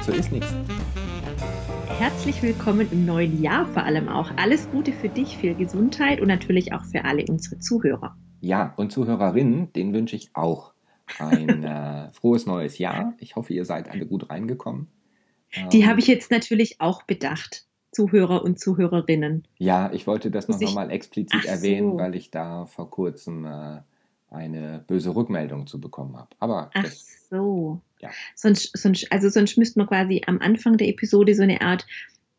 und so ist nichts. Herzlich willkommen im neuen Jahr vor allem auch. Alles Gute für dich, viel Gesundheit und natürlich auch für alle unsere Zuhörer. Ja, und Zuhörerinnen, denen wünsche ich auch ein äh, frohes neues Jahr. Ich hoffe, ihr seid alle gut reingekommen. Die ähm, habe ich jetzt natürlich auch bedacht. Zuhörer und Zuhörerinnen. Ja, ich wollte das noch, noch mal explizit Ach erwähnen, so. weil ich da vor kurzem äh, eine böse Rückmeldung zu bekommen habe. Aber Ach das, so. Ja. Sonst, sonst, also sonst müsste man quasi am Anfang der Episode so eine Art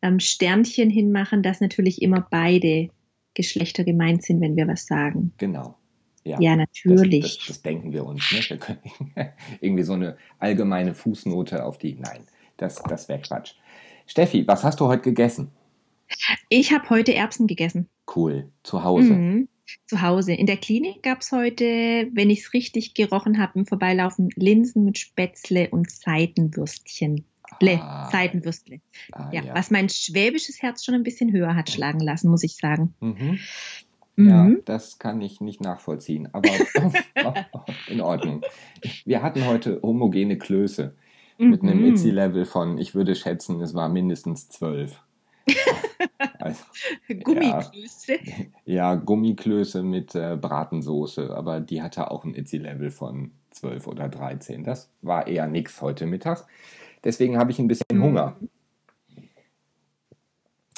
ähm, Sternchen hinmachen, dass natürlich immer beide Geschlechter gemeint sind, wenn wir was sagen. Genau. Ja, ja natürlich. Das, das, das, denken wir uns. Ne? Wir können irgendwie so eine allgemeine Fußnote auf die. Nein, das, das wäre Quatsch. Steffi, was hast du heute gegessen? Ich habe heute Erbsen gegessen. Cool. Zu Hause. Mhm. Zu Hause. In der Klinik gab es heute, wenn ich es richtig gerochen habe, im Vorbeilaufen Linsen mit Spätzle und Seitenwürstchen. Ah, Seitenwürstle. Ah, ja, ja, was mein schwäbisches Herz schon ein bisschen höher hat schlagen lassen, muss ich sagen. Mhm. Ja, mhm. das kann ich nicht nachvollziehen, aber in Ordnung. Wir hatten heute homogene Klöße mit einem mhm. Itzy-Level von, ich würde schätzen, es war mindestens zwölf. Also, Gummiklöße? Ja, ja, Gummiklöße mit äh, Bratensoße, aber die hatte auch ein Itzy-Level von 12 oder 13. Das war eher nix heute Mittag. Deswegen habe ich ein bisschen mhm. Hunger.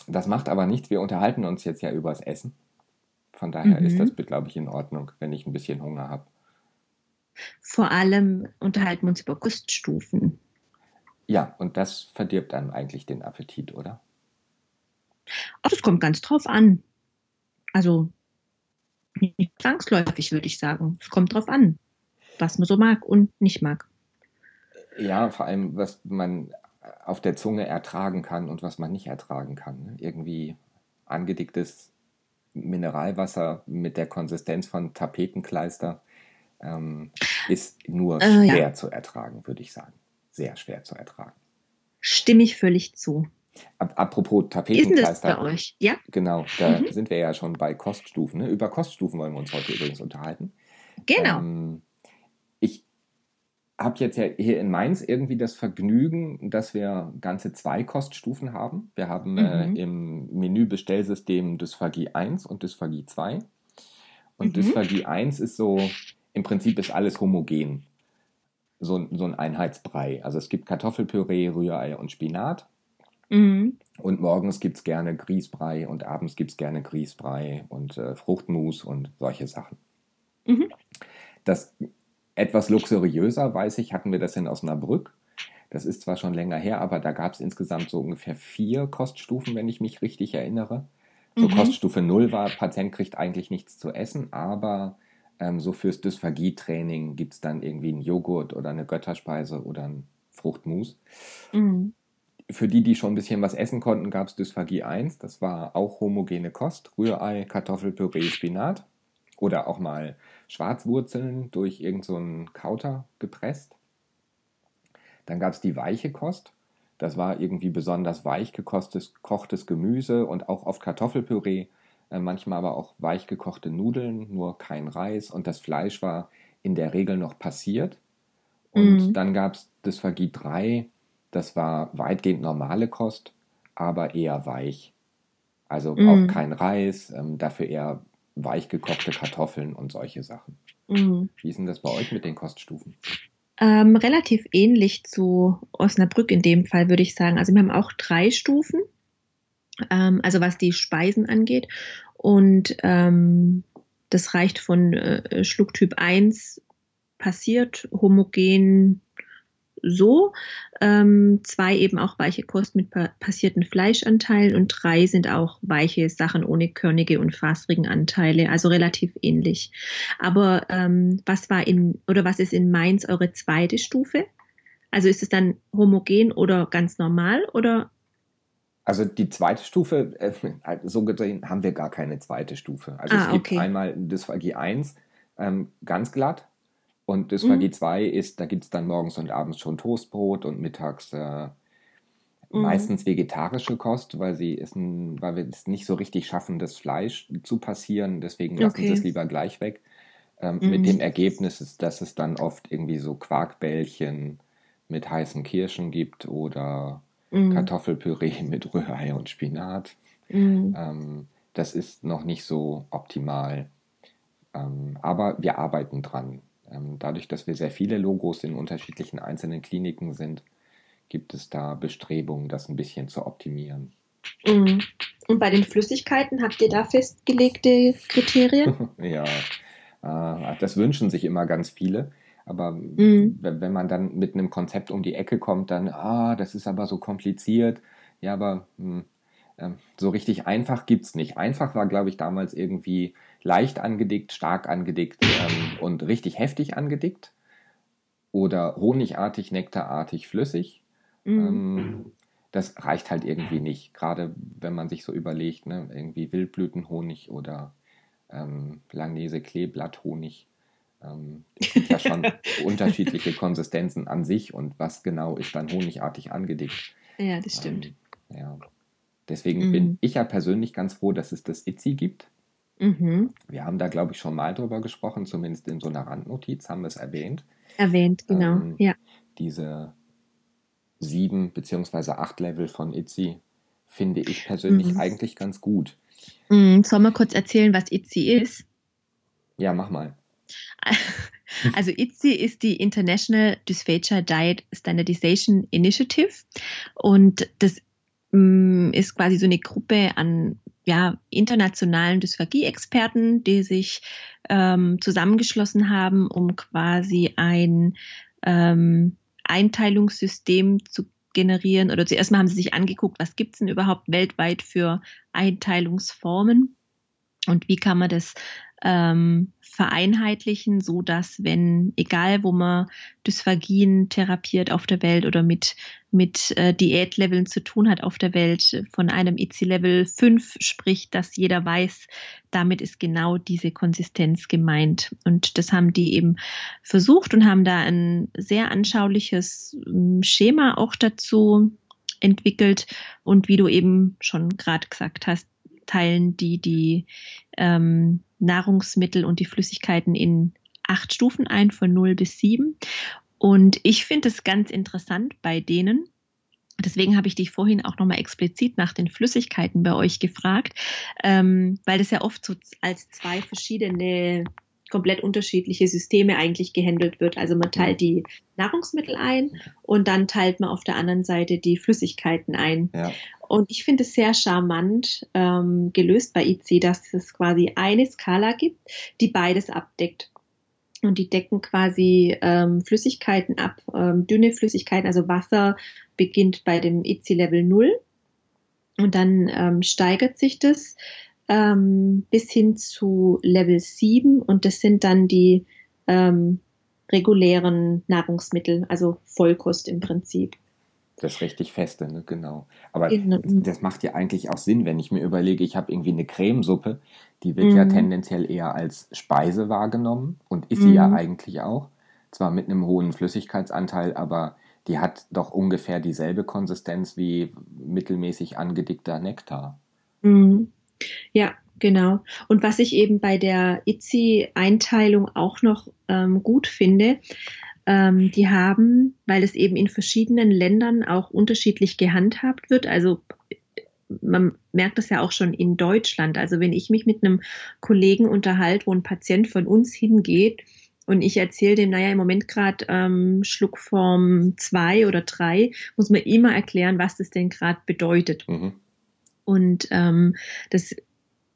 Das macht aber nichts. Wir unterhalten uns jetzt ja übers Essen. Von daher mhm. ist das, glaube ich, in Ordnung, wenn ich ein bisschen Hunger habe. Vor allem unterhalten wir uns über Koststufen. Ja, und das verdirbt einem eigentlich den Appetit, oder? Ach, das kommt ganz drauf an. Also nicht zwangsläufig, würde ich sagen. Es kommt drauf an, was man so mag und nicht mag. Ja, vor allem, was man auf der Zunge ertragen kann und was man nicht ertragen kann. Ne? Irgendwie angedicktes Mineralwasser mit der Konsistenz von Tapetenkleister ähm, ist nur äh, schwer ja. zu ertragen, würde ich sagen. Sehr schwer zu ertragen. Stimme ich völlig zu. Apropos Tapetenkleister. Ist bei euch? Ja. Genau, da mhm. sind wir ja schon bei Koststufen. Ne? Über Koststufen wollen wir uns heute übrigens unterhalten. Genau. Ähm, ich habe jetzt ja hier in Mainz irgendwie das Vergnügen, dass wir ganze zwei Koststufen haben. Wir haben äh, mhm. äh, im Menü-Bestellsystem Dysphagie 1 und Dysphagie 2. Und mhm. Dysphagie 1 ist so, im Prinzip ist alles homogen. So, so ein Einheitsbrei. Also es gibt Kartoffelpüree, Rührei und Spinat. Mhm. Und morgens gibt es gerne Grießbrei und abends gibt es gerne Grießbrei und äh, Fruchtmus und solche Sachen. Mhm. Das etwas luxuriöser, weiß ich, hatten wir das in Osnabrück. Das ist zwar schon länger her, aber da gab es insgesamt so ungefähr vier Koststufen, wenn ich mich richtig erinnere. So mhm. Koststufe 0 war, Patient kriegt eigentlich nichts zu essen, aber ähm, so fürs Dysphagie-Training gibt es dann irgendwie einen Joghurt oder eine Götterspeise oder ein Fruchtmus. Mhm für die, die schon ein bisschen was essen konnten, gab es Dysphagie 1. Das war auch homogene Kost. Rührei, Kartoffelpüree, Spinat. Oder auch mal Schwarzwurzeln durch irgendeinen so Kauter gepresst. Dann gab es die weiche Kost. Das war irgendwie besonders weich gekochtes kochtes Gemüse und auch oft Kartoffelpüree. Äh, manchmal aber auch weich gekochte Nudeln, nur kein Reis. Und das Fleisch war in der Regel noch passiert. Und mhm. dann gab es Dysphagie 3 das war weitgehend normale Kost, aber eher weich. Also mm. auch kein Reis, ähm, dafür eher weich gekochte Kartoffeln und solche Sachen. Mm. Wie ist denn das bei euch mit den Koststufen? Ähm, relativ ähnlich zu Osnabrück in dem Fall, würde ich sagen. Also wir haben auch drei Stufen, ähm, also was die Speisen angeht. Und ähm, das reicht von äh, Schlucktyp 1 passiert, homogen, so. Ähm, zwei eben auch weiche Kost mit passierten Fleischanteilen und drei sind auch weiche Sachen ohne körnige und fasrigen Anteile, also relativ ähnlich. Aber ähm, was war in oder was ist in Mainz eure zweite Stufe? Also ist es dann homogen oder ganz normal oder? Also die zweite Stufe, äh, so gesehen haben wir gar keine zweite Stufe. Also ah, es gibt okay. einmal Dysphagie 1, ähm, ganz glatt, und das mhm. 2 ist, da gibt es dann morgens und abends schon Toastbrot und mittags äh, mhm. meistens vegetarische Kost, weil sie ist ein, weil wir es nicht so richtig schaffen, das Fleisch zu passieren. Deswegen lassen okay. sie es lieber gleich weg. Ähm, mhm. Mit dem Ergebnis, ist, dass es dann oft irgendwie so Quarkbällchen mit heißen Kirschen gibt oder mm. Kartoffelpüree mit Rührei und Spinat. Mm. Ähm, das ist noch nicht so optimal. Ähm, aber wir arbeiten dran. Ähm, dadurch, dass wir sehr viele Logos in unterschiedlichen einzelnen Kliniken sind, gibt es da Bestrebungen, das ein bisschen zu optimieren. Mm. Und bei den Flüssigkeiten habt ihr da festgelegte Kriterien? ja, äh, das wünschen sich immer ganz viele. Aber mhm. wenn man dann mit einem Konzept um die Ecke kommt, dann, ah, das ist aber so kompliziert. Ja, aber mh, äh, so richtig einfach gibt es nicht. Einfach war, glaube ich, damals irgendwie leicht angedickt, stark angedickt ähm, und richtig heftig angedickt. Oder honigartig, nektarartig, flüssig. Mhm. Ähm, das reicht halt irgendwie nicht. Gerade wenn man sich so überlegt, ne, irgendwie Wildblütenhonig oder ähm, Langnese Kleeblatthonig. Ähm, es sind ja schon unterschiedliche Konsistenzen an sich und was genau ist dann honigartig angedickt. Ja, das stimmt. Ähm, ja. Deswegen mhm. bin ich ja persönlich ganz froh, dass es das ITZI gibt. Mhm. Wir haben da, glaube ich, schon mal drüber gesprochen, zumindest in so einer Randnotiz haben wir es erwähnt. Erwähnt, genau, ähm, ja. Diese sieben beziehungsweise acht Level von ITZI finde ich persönlich mhm. eigentlich ganz gut. Mhm. Soll mal kurz erzählen, was ITZI ist? Ja, mach mal. Also ITZI ist die International Dysphagia Diet Standardization Initiative und das mm, ist quasi so eine Gruppe an ja, internationalen Dysphagie-Experten, die sich ähm, zusammengeschlossen haben, um quasi ein ähm, Einteilungssystem zu generieren. Oder zuerst mal haben sie sich angeguckt, was gibt es denn überhaupt weltweit für Einteilungsformen und wie kann man das ähm, vereinheitlichen, so dass wenn, egal wo man Dysphagien therapiert auf der Welt oder mit, mit äh, Diätleveln zu tun hat auf der Welt, von einem IC-Level 5 spricht, dass jeder weiß, damit ist genau diese Konsistenz gemeint. Und das haben die eben versucht und haben da ein sehr anschauliches ähm, Schema auch dazu entwickelt. Und wie du eben schon gerade gesagt hast, teilen die die ähm, Nahrungsmittel und die Flüssigkeiten in acht Stufen ein, von 0 bis 7. Und ich finde es ganz interessant bei denen. Deswegen habe ich dich vorhin auch nochmal explizit nach den Flüssigkeiten bei euch gefragt, ähm, weil das ja oft so als zwei verschiedene komplett unterschiedliche Systeme eigentlich gehandelt wird. Also man teilt die Nahrungsmittel ein und dann teilt man auf der anderen Seite die Flüssigkeiten ein. Ja. Und ich finde es sehr charmant ähm, gelöst bei IC, dass es quasi eine Skala gibt, die beides abdeckt. Und die decken quasi ähm, Flüssigkeiten ab, ähm, dünne Flüssigkeiten, also Wasser beginnt bei dem IC-Level 0 und dann ähm, steigert sich das ähm, bis hin zu Level 7 und das sind dann die ähm, regulären Nahrungsmittel, also Vollkost im Prinzip. Das richtig feste, ne? genau. Aber genau. das macht ja eigentlich auch Sinn, wenn ich mir überlege, ich habe irgendwie eine Cremesuppe, die wird mhm. ja tendenziell eher als Speise wahrgenommen und ist mhm. sie ja mhm. eigentlich auch. Zwar mit einem hohen Flüssigkeitsanteil, aber die hat doch ungefähr dieselbe Konsistenz wie mittelmäßig angedickter Nektar. Mhm. Ja, genau. Und was ich eben bei der ITZI-Einteilung auch noch ähm, gut finde, ähm, die haben, weil es eben in verschiedenen Ländern auch unterschiedlich gehandhabt wird, also man merkt das ja auch schon in Deutschland. Also wenn ich mich mit einem Kollegen unterhalte, wo ein Patient von uns hingeht und ich erzähle dem, naja, im Moment gerade ähm, Schluckform 2 oder 3, muss man immer erklären, was das denn gerade bedeutet. Mhm. Und ähm, das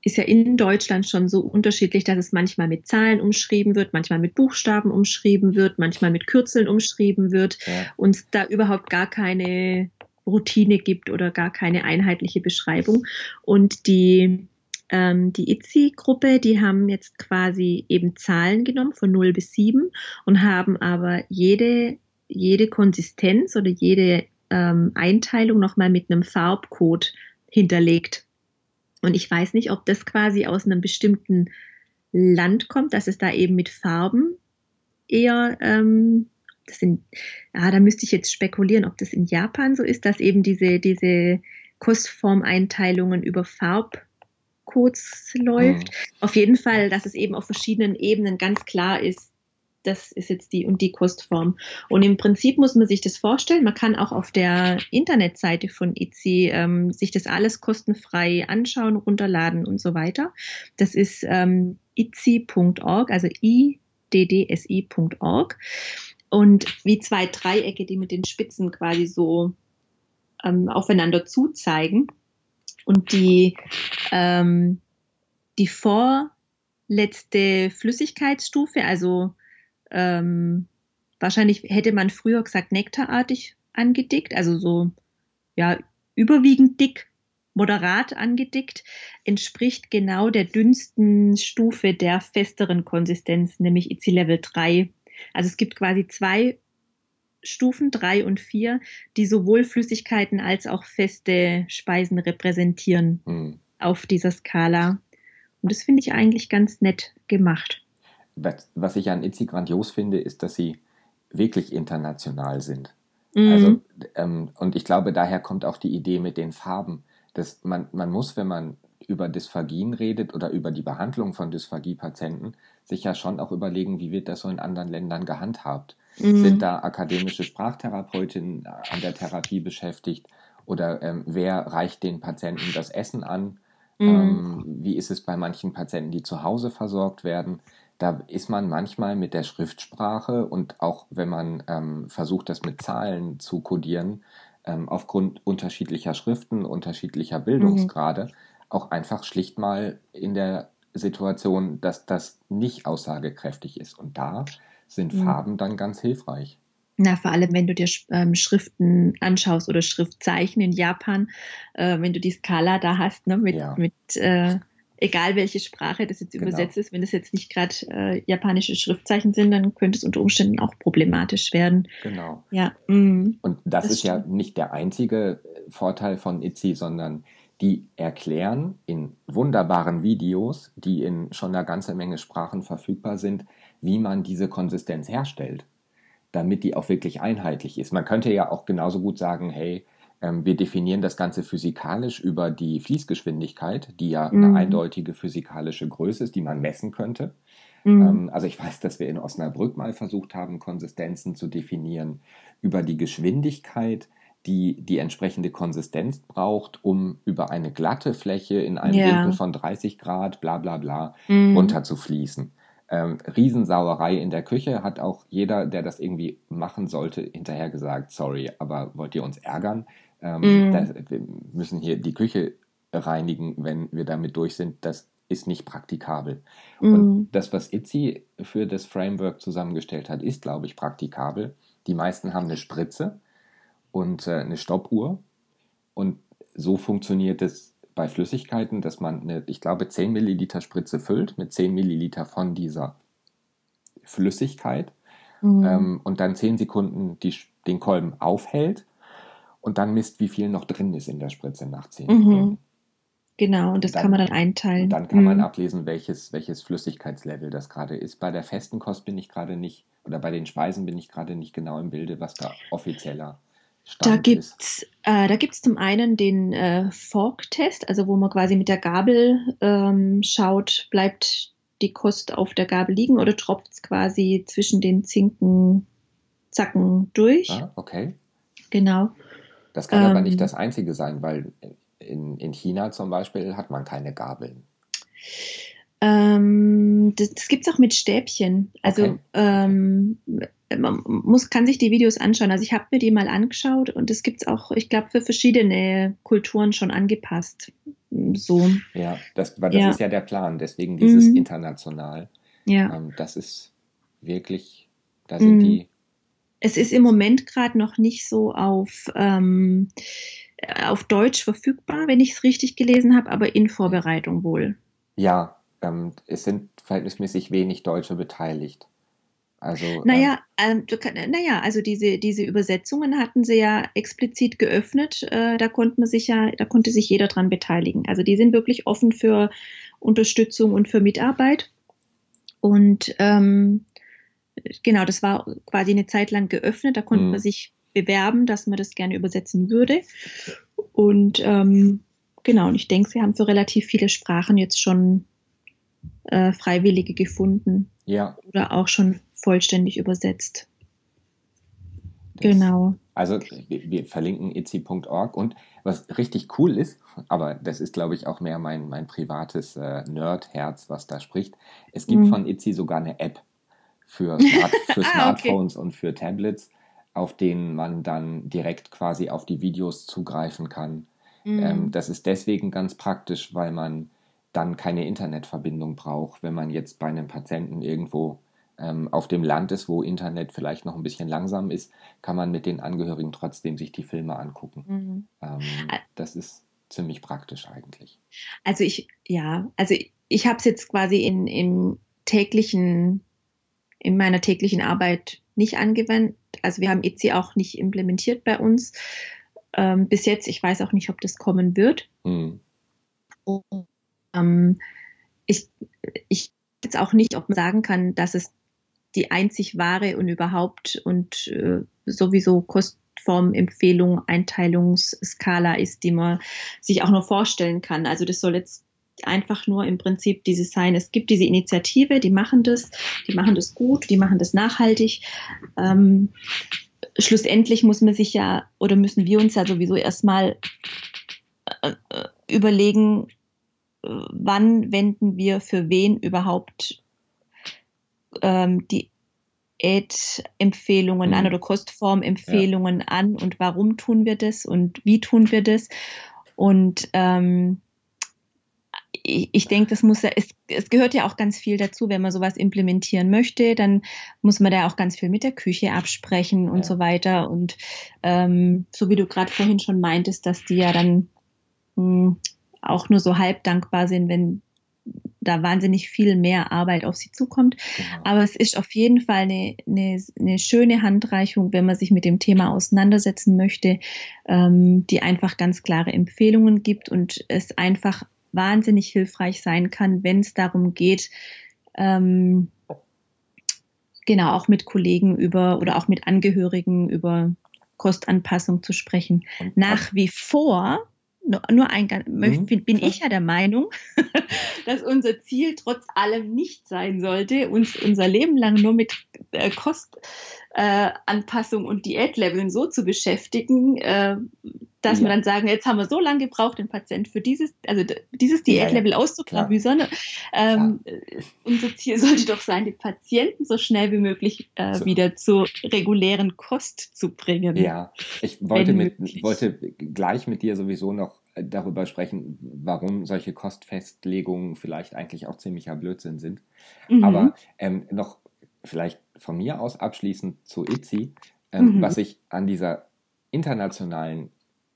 ist ja in Deutschland schon so unterschiedlich, dass es manchmal mit Zahlen umschrieben wird, manchmal mit Buchstaben umschrieben wird, manchmal mit Kürzeln umschrieben wird ja. und da überhaupt gar keine Routine gibt oder gar keine einheitliche Beschreibung. Und die, ähm, die ITZI-Gruppe, die haben jetzt quasi eben Zahlen genommen von 0 bis 7 und haben aber jede, jede Konsistenz oder jede ähm, Einteilung nochmal mit einem Farbcode hinterlegt. Und ich weiß nicht, ob das quasi aus einem bestimmten Land kommt, dass es da eben mit Farben eher, ähm, das sind, ja, da müsste ich jetzt spekulieren, ob das in Japan so ist, dass eben diese, diese Kostformeinteilungen über Farbcodes läuft. Mhm. Auf jeden Fall, dass es eben auf verschiedenen Ebenen ganz klar ist, das ist jetzt die und die Kostform. Und im Prinzip muss man sich das vorstellen. Man kann auch auf der Internetseite von ITSI ähm, sich das alles kostenfrei anschauen, runterladen und so weiter. Das ist ähm, itzi.org, also iddsi.org. Und wie zwei Dreiecke, die mit den Spitzen quasi so ähm, aufeinander zuzeigen. Und die, ähm, die vorletzte Flüssigkeitsstufe, also ähm, wahrscheinlich hätte man früher gesagt nektarartig angedickt, also so ja überwiegend dick, moderat angedickt, entspricht genau der dünnsten Stufe der festeren Konsistenz, nämlich IC Level 3. Also es gibt quasi zwei Stufen, drei und vier, die sowohl Flüssigkeiten als auch feste Speisen repräsentieren mhm. auf dieser Skala. Und das finde ich eigentlich ganz nett gemacht was, was ich an Itzy grandios finde, ist, dass sie wirklich international sind. Mhm. Also, ähm, und ich glaube, daher kommt auch die Idee mit den Farben. Dass man, man muss, wenn man über Dysphagien redet oder über die Behandlung von Dysphagie-Patienten, sich ja schon auch überlegen, wie wird das so in anderen Ländern gehandhabt. Mhm. Sind da akademische Sprachtherapeutinnen an der Therapie beschäftigt? Oder ähm, wer reicht den Patienten das Essen an? Mhm. Ähm, wie ist es bei manchen Patienten, die zu Hause versorgt werden? Da ist man manchmal mit der Schriftsprache und auch wenn man ähm, versucht, das mit Zahlen zu kodieren, ähm, aufgrund unterschiedlicher Schriften, unterschiedlicher Bildungsgrade, mhm. auch einfach schlicht mal in der Situation, dass das nicht aussagekräftig ist. Und da sind mhm. Farben dann ganz hilfreich. Na, vor allem, wenn du dir ähm, Schriften anschaust oder Schriftzeichen in Japan, äh, wenn du die Skala da hast, ne, mit, ja. mit äh, egal welche Sprache das jetzt genau. übersetzt ist, wenn das jetzt nicht gerade äh, japanische Schriftzeichen sind, dann könnte es unter Umständen auch problematisch werden. Genau. Ja. Mm, Und das, das ist stimmt. ja nicht der einzige äh, Vorteil von Itzy, sondern die erklären in wunderbaren Videos, die in schon einer ganzen Menge Sprachen verfügbar sind, wie man diese Konsistenz herstellt, damit die auch wirklich einheitlich ist. Man könnte ja auch genauso gut sagen, hey, wir definieren das Ganze physikalisch über die Fließgeschwindigkeit, die ja mhm. eine eindeutige physikalische Größe ist, die man messen könnte. Mhm. Ähm, also ich weiß, dass wir in Osnabrück mal versucht haben, Konsistenzen zu definieren über die Geschwindigkeit, die die entsprechende Konsistenz braucht, um über eine glatte Fläche in einem ja. Winkel von 30 Grad, bla bla bla, mhm. runterzufließen. Ähm, Riesensauerei in der Küche hat auch jeder, der das irgendwie machen sollte, hinterher gesagt, sorry, aber wollt ihr uns ärgern? Ähm, mm. das, wir müssen hier die Küche reinigen, wenn wir damit durch sind. Das ist nicht praktikabel. Mm. Und das, was Itzy für das Framework zusammengestellt hat, ist, glaube ich, praktikabel. Die meisten haben eine Spritze und äh, eine Stoppuhr. Und so funktioniert es bei Flüssigkeiten, dass man eine, ich glaube, 10 Milliliter Spritze füllt mit 10 Milliliter von dieser Flüssigkeit mhm. ähm, und dann 10 Sekunden die, den Kolben aufhält und dann misst, wie viel noch drin ist in der Spritze nach 10 mhm. Sekunden. Genau, und das dann, kann man dann einteilen. Dann kann mhm. man ablesen, welches, welches Flüssigkeitslevel das gerade ist. Bei der festen Kost bin ich gerade nicht, oder bei den Speisen bin ich gerade nicht genau im Bilde, was da offizieller Stand da gibt's, äh, da gibt's zum einen den äh, Fork-Test, also wo man quasi mit der Gabel ähm, schaut, bleibt die Kost auf der Gabel liegen oder tropft es quasi zwischen den Zinken Zacken durch. Ah, okay. Genau. Das kann ähm, aber nicht ähm. das Einzige sein, weil in, in China zum Beispiel hat man keine Gabeln. Ähm, das das gibt es auch mit Stäbchen. Also okay. ähm, man muss, kann sich die Videos anschauen. Also ich habe mir die mal angeschaut und es gibt es auch, ich glaube, für verschiedene Kulturen schon angepasst. So. Ja, das, weil das ja. ist ja der Plan, deswegen dieses mhm. international. Ja. Ähm, das ist wirklich, da sind mhm. die es ist im Moment gerade noch nicht so auf, ähm, auf Deutsch verfügbar, wenn ich es richtig gelesen habe, aber in Vorbereitung wohl. Ja, ähm, es sind verhältnismäßig wenig Deutsche beteiligt. Also, naja, ähm, ähm naja, also diese, diese Übersetzungen hatten sie ja explizit geöffnet. Äh, da konnte man sich ja, da konnte sich jeder dran beteiligen. Also die sind wirklich offen für Unterstützung und für Mitarbeit. Und ähm, genau, das war quasi eine Zeit lang geöffnet. Da konnte mhm. man sich bewerben, dass man das gerne übersetzen würde. Und ähm, genau, und ich denke, sie haben für relativ viele Sprachen jetzt schon äh, Freiwillige gefunden. Ja. Oder auch schon vollständig übersetzt. Das, genau. Also wir, verlinken itzi.org und was richtig cool ist, aber das ist, glaube ich, auch mehr mein, mein privates äh, Nerd-Herz, was da spricht. Es gibt mhm. von Itzi sogar eine App für, Smart, für ah, Smartphones okay. und für Tablets, auf denen man dann direkt quasi auf die Videos zugreifen kann. Mhm. Ähm, das ist deswegen ganz praktisch, weil man dann keine Internetverbindung braucht, wenn man jetzt bei einem Patienten irgendwo ähm, auf dem Land ist, wo Internet vielleicht noch ein bisschen langsam ist, kann man mit den Angehörigen trotzdem sich die Filme angucken. Mhm. Ähm, das ist ziemlich praktisch eigentlich. Also ich, ja, also ich, ich habe es jetzt quasi in, in täglichen, in meiner täglichen Arbeit nicht angewendet. Also wir haben EC auch nicht implementiert bei uns ähm, bis jetzt. Ich weiß auch nicht, ob das kommen wird. Mhm. Und, ähm, ich, ich jetzt auch nicht, ob man sagen kann, dass es die einzig wahre und überhaupt und äh, sowieso Kostformempfehlung, Einteilungsskala ist, die man sich auch nur vorstellen kann. Also das soll jetzt einfach nur im Prinzip dieses sein. Es gibt diese Initiative, die machen das, die machen das gut, die machen das nachhaltig. Ähm, schlussendlich muss man sich ja oder müssen wir uns ja sowieso erstmal äh, äh überlegen, äh, wann wenden wir für wen überhaupt ähm, die Ad-Empfehlungen mhm. an oder Kostform-Empfehlungen ja. an und warum tun wir das und wie tun wir das. Und ähm, ich, ich denke, das muss ja, es, es gehört ja auch ganz viel dazu, wenn man sowas implementieren möchte, dann muss man da auch ganz viel mit der Küche absprechen und ja. so weiter. Und ähm, so wie du gerade vorhin schon meintest, dass die ja dann mh, hm, auch nur so halb dankbar sind, wenn da wahnsinnig viel mehr Arbeit auf sie zukommt. Genau. Aber es ist auf jeden Fall eine, eine, eine, schöne Handreichung, wenn man sich mit dem Thema auseinandersetzen möchte, ähm, die einfach ganz klare Empfehlungen gibt und es einfach wahnsinnig hilfreich sein kann, wenn es darum geht, ähm, genau auch mit Kollegen über oder auch mit Angehörigen über Kostanpassung zu sprechen. Nach wie vor nur ein, mhm. bin ich ja der Meinung, dass unser Ziel trotz allem nicht sein sollte, uns unser Leben lang nur mit äh, Kostanpassung äh, und Diätleveln so zu beschäftigen, äh, dass ja. wir dann sagen, jetzt haben wir so lange gebraucht, den Patient für dieses, also dieses Diätlevel ja, auszuklabüsern. Ähm, unser Ziel sollte doch sein, die Patienten so schnell wie möglich äh, so. wieder zur regulären Kost zu bringen. Ja, ich wollte, mit, wollte gleich mit dir sowieso noch darüber sprechen, warum solche Kostfestlegungen vielleicht eigentlich auch ziemlicher Blödsinn sind. Mhm. Aber ähm, noch vielleicht von mir aus abschließend zu ITZI, ähm, mhm. was ich an dieser internationalen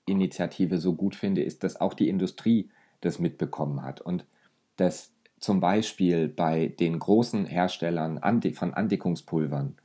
Initiative so gut finde, ist, dass auch die Industrie das mitbekommen hat und dass zum Beispiel bei den großen Herstellern von Andickungspulvern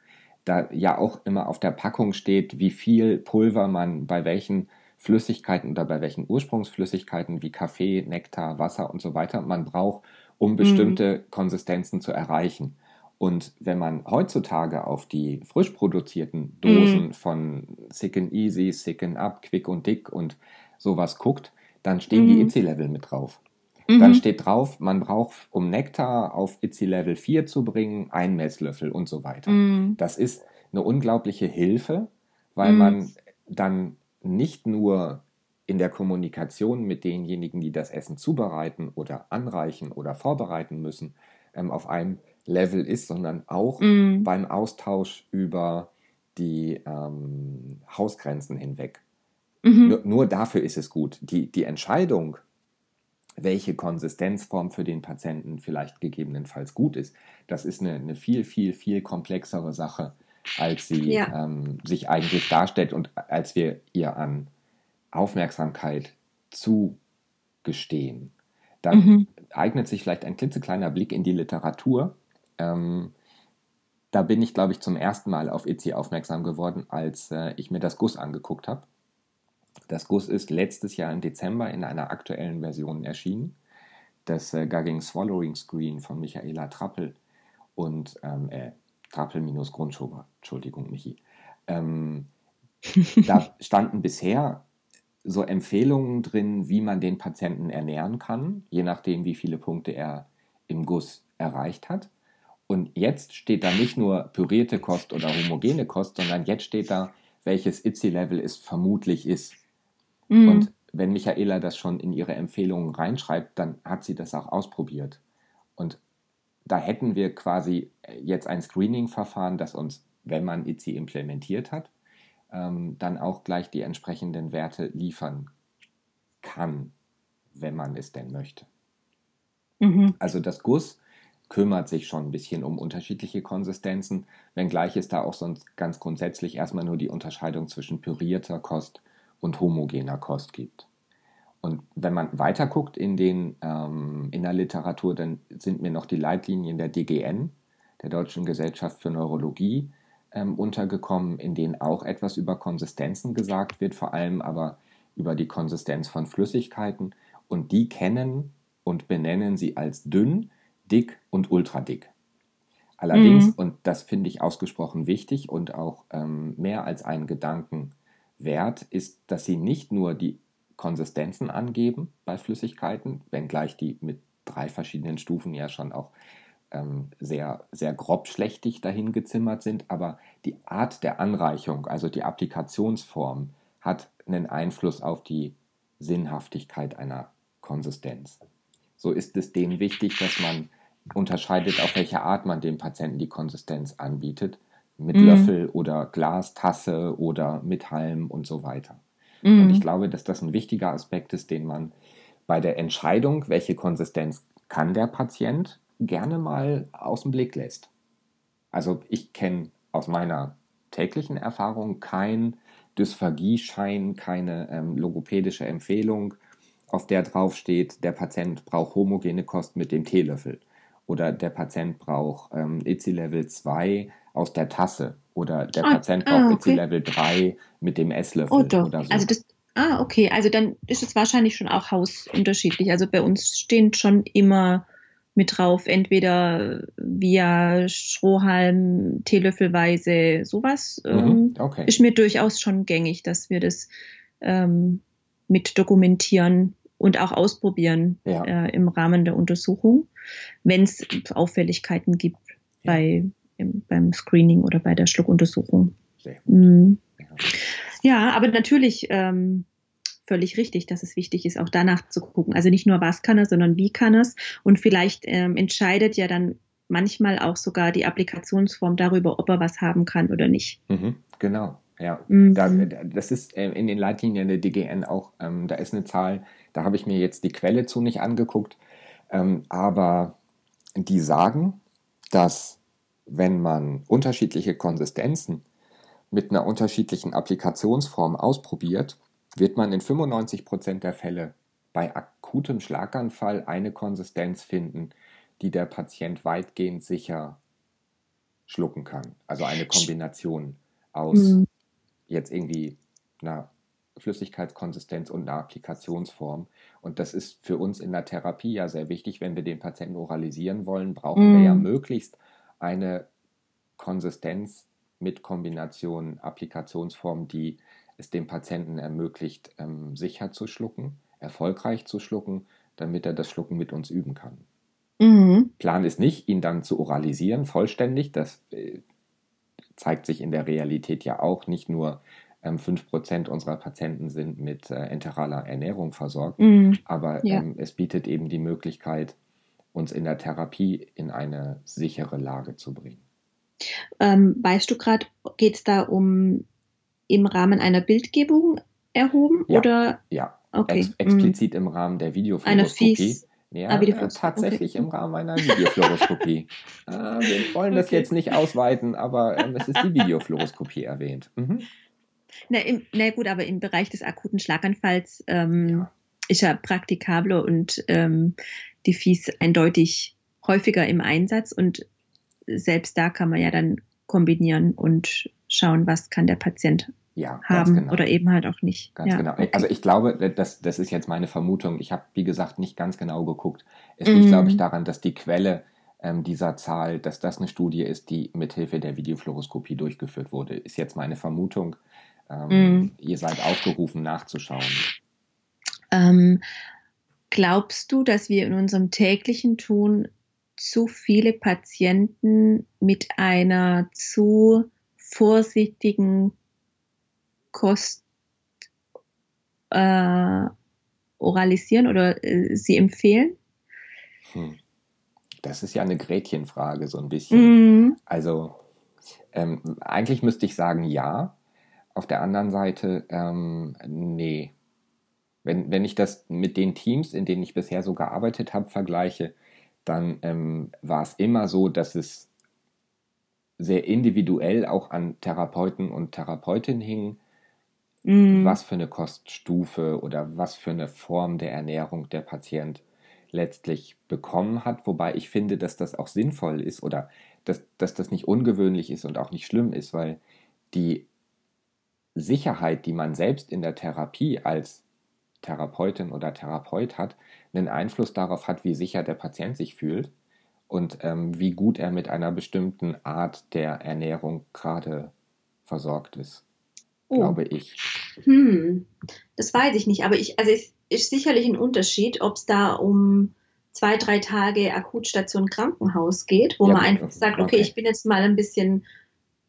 da ja auch immer auf der Packung steht, wie viel Pulver man bei welchen Flüssigkeiten oder bei welchen Ursprungsflüssigkeiten wie Kaffee, Nektar, Wasser und so weiter man braucht, um mhm. bestimmte mhm. Konsistenzen zu erreichen. Und wenn man heutzutage auf die frisch produzierten Dosen mhm. von Sick and Easy, Sick and Up, Quick und Dick und sowas guckt, dann stehen mhm. die IC-Level mit drauf. Mhm. Dann steht drauf, man braucht, um Nektar auf IC-Level 4 zu bringen, ein Messlöffel und so weiter. Mhm. Das ist eine unglaubliche Hilfe, weil mhm. man dann nicht nur in der Kommunikation mit denjenigen, die das Essen zubereiten oder anreichen oder vorbereiten müssen, ähm, auf einem Level ist, sondern auch mm. beim Austausch über die ähm, Hausgrenzen hinweg. Mhm. Nur, nur, dafür ist es gut. Die, die Entscheidung, welche Konsistenzform für den Patienten vielleicht gegebenenfalls gut ist, das ist eine, eine viel, viel, viel komplexere Sache, als sie ja. ähm, sich eigentlich darstellt und als wir ihr an Aufmerksamkeit zugestehen. Dann mhm. eignet sich vielleicht ein klitzekleiner Blick in die Literatur, ähm, da bin ich, glaube ich, zum ersten Mal auf Itzy aufmerksam geworden, als äh, ich mir das Guss angeguckt habe. Das Guss ist letztes Jahr im Dezember in einer aktuellen Version erschienen. Das äh, Gagging Swallowing Screen von Michaela Trappel und ähm, äh, Trappel minus Grundschober, Entschuldigung, Michi. Ähm, da standen bisher so Empfehlungen drin, wie man den Patienten ernähren kann, je nachdem, wie viele Punkte er im Guss erreicht hat. Und jetzt steht da nicht nur pürierte Kost oder homogene Kost, sondern jetzt steht da, welches ITSI-Level es vermutlich ist. Mhm. Und wenn Michaela das schon in ihre Empfehlungen reinschreibt, dann hat sie das auch ausprobiert. Und da hätten wir quasi jetzt ein Screening-Verfahren, das uns, wenn man ITSI implementiert hat, ähm, dann auch gleich die entsprechenden Werte liefern kann, wenn man es denn möchte. Mhm. Also das Guss kümmert sich schon ein bisschen um unterschiedliche Konsistenzen, wenngleich es da auch sonst ganz grundsätzlich erstmal nur die Unterscheidung zwischen pürierter Kost und homogener Kost gibt. Und wenn man weiter guckt in, den, ähm, in der Literatur, dann sind mir noch die Leitlinien der DGN, der Deutschen Gesellschaft für Neurologie, ähm, untergekommen, in denen auch etwas über Konsistenzen gesagt wird, vor allem aber über die Konsistenz von Flüssigkeiten. Und die kennen und benennen sie als dünn, dick und ultradick. Allerdings, mhm. und das finde ich ausgesprochen wichtig und auch ähm, mehr als einen Gedanken wert, ist, dass sie nicht nur die Konsistenzen angeben bei Flüssigkeiten, wenngleich die mit drei verschiedenen Stufen ja schon auch ähm, sehr, sehr grobschlächtig dahin gezimmert sind, aber die Art der Anreichung, also die Applikationsform, hat einen Einfluss auf die Sinnhaftigkeit einer Konsistenz. So ist es denen wichtig, dass man unterscheidet, auf welche Art man dem Patienten die Konsistenz anbietet. Mit mhm. Löffel oder Glastasse oder mit Halm und so weiter. Mhm. Und ich glaube, dass das ein wichtiger Aspekt ist, den man bei der Entscheidung, welche Konsistenz kann der Patient, gerne mal aus dem Blick lässt. Also ich kenne aus meiner täglichen Erfahrung kein Dysphagie-Schein, keine ähm, logopädische Empfehlung, auf der draufsteht, der Patient braucht homogene Kost mit dem Teelöffel oder der Patient braucht ähm, ITSI-Level 2 aus der Tasse oder der ah, Patient braucht ah, okay. ITSI-Level 3 mit dem Esslöffel oh, doch. oder so. Also das, ah, okay, also dann ist es wahrscheinlich schon auch hausunterschiedlich. Also bei uns stehen schon immer mit drauf, entweder via Strohhalm, Teelöffelweise, sowas. Mhm, ähm, okay. Ist mir durchaus schon gängig, dass wir das ähm, mit dokumentieren und auch ausprobieren ja. äh, im Rahmen der Untersuchung, wenn es Auffälligkeiten gibt ja. bei, im, beim Screening oder bei der Schluckuntersuchung. Mhm. Ja. aber natürlich ähm, völlig richtig, dass es wichtig ist, auch danach zu gucken. Also nicht nur, was kann er, sondern wie kann es. Und vielleicht ähm, entscheidet ja dann manchmal auch sogar die Applikationsform darüber, ob er was haben kann oder nicht. Mhm, genau. Ja, mhm. da, das ist äh, in den Leitlinien der DGN auch, ähm, da ist eine Zahl, da habe ich mir jetzt die Quelle zu nicht angeguckt, ähm, aber die sagen, dass wenn man unterschiedliche Konsistenzen mit einer unterschiedlichen Applikationsform ausprobiert, wird man in 95% der Fälle bei akutem Schlaganfall eine Konsistenz finden, die der Patient weitgehend sicher schlucken kann. Also eine Kombination aus mhm. jetzt irgendwie einer Flüssigkeitskonsistenz und einer Applikationsform. Und das ist für uns in der Therapie ja sehr wichtig. Wenn wir den Patienten oralisieren wollen, brauchen mhm. wir ja mhm. möglichst eine Konsistenz mit Kombination Applikationsform, die es dem Patienten ermöglicht, ähm, sicher zu schlucken, erfolgreich zu schlucken, damit er das Schlucken mit uns üben kann. Mhm. Plan ist nicht, ihn dann zu oralisieren, vollständig. Das äh, zeigt sich in der Realität ja auch. Nicht nur ähm, 5% unserer Patienten sind mit äh, enteraler Ernährung versorgt, mhm. aber ja. ähm, es bietet eben die Möglichkeit, uns in der Therapie in eine sichere Lage zu bringen. Ähm, weißt du gerade, geht es da um im Rahmen einer Bildgebung erhoben? Ja, oder? ja. Okay. Ex explizit im Rahmen der Videofluoroskopie. Ja, ah, äh, tatsächlich okay. im Rahmen einer Videofluoroskopie. äh, wir wollen das okay. jetzt nicht ausweiten, aber ähm, es ist die Videofluoroskopie erwähnt. Mhm. Na, im, na, gut, aber im Bereich des akuten Schlaganfalls ähm, ja. ist ja praktikabler und ähm, die Fies eindeutig häufiger im Einsatz und selbst da kann man ja dann kombinieren und schauen, was kann der Patient ja, haben genau. oder eben halt auch nicht. Ganz ja, genau. Also ich glaube, das, das ist jetzt meine Vermutung. Ich habe, wie gesagt, nicht ganz genau geguckt. Es liegt, mm. glaube ich, daran, dass die Quelle ähm, dieser Zahl, dass das eine Studie ist, die mithilfe der Videofluoroskopie durchgeführt wurde, ist jetzt meine Vermutung. Ähm, mm. Ihr seid aufgerufen, nachzuschauen. Ähm, glaubst du, dass wir in unserem täglichen Tun zu viele Patienten mit einer zu vorsichtigen Kost äh, oralisieren oder äh, sie empfehlen? Hm. Das ist ja eine Gretchenfrage, so ein bisschen. Mhm. Also ähm, eigentlich müsste ich sagen ja. Auf der anderen Seite, ähm, nee. Wenn, wenn ich das mit den Teams, in denen ich bisher so gearbeitet habe, vergleiche, dann ähm, war es immer so, dass es sehr individuell auch an Therapeuten und Therapeutinnen hing, mm. was für eine Koststufe oder was für eine Form der Ernährung der Patient letztlich bekommen hat, wobei ich finde, dass das auch sinnvoll ist oder dass, dass das nicht ungewöhnlich ist und auch nicht schlimm ist, weil die Sicherheit, die man selbst in der Therapie als Therapeutin oder Therapeut hat, einen Einfluss darauf hat, wie sicher der Patient sich fühlt und ähm, wie gut er mit einer bestimmten Art der Ernährung gerade versorgt ist, oh. glaube ich. Hm, das weiß ich nicht, aber ich, also es ist sicherlich ein Unterschied, ob es da um zwei, drei Tage Akutstation Krankenhaus geht, wo ja, man einfach sagt, okay, okay, ich bin jetzt mal ein bisschen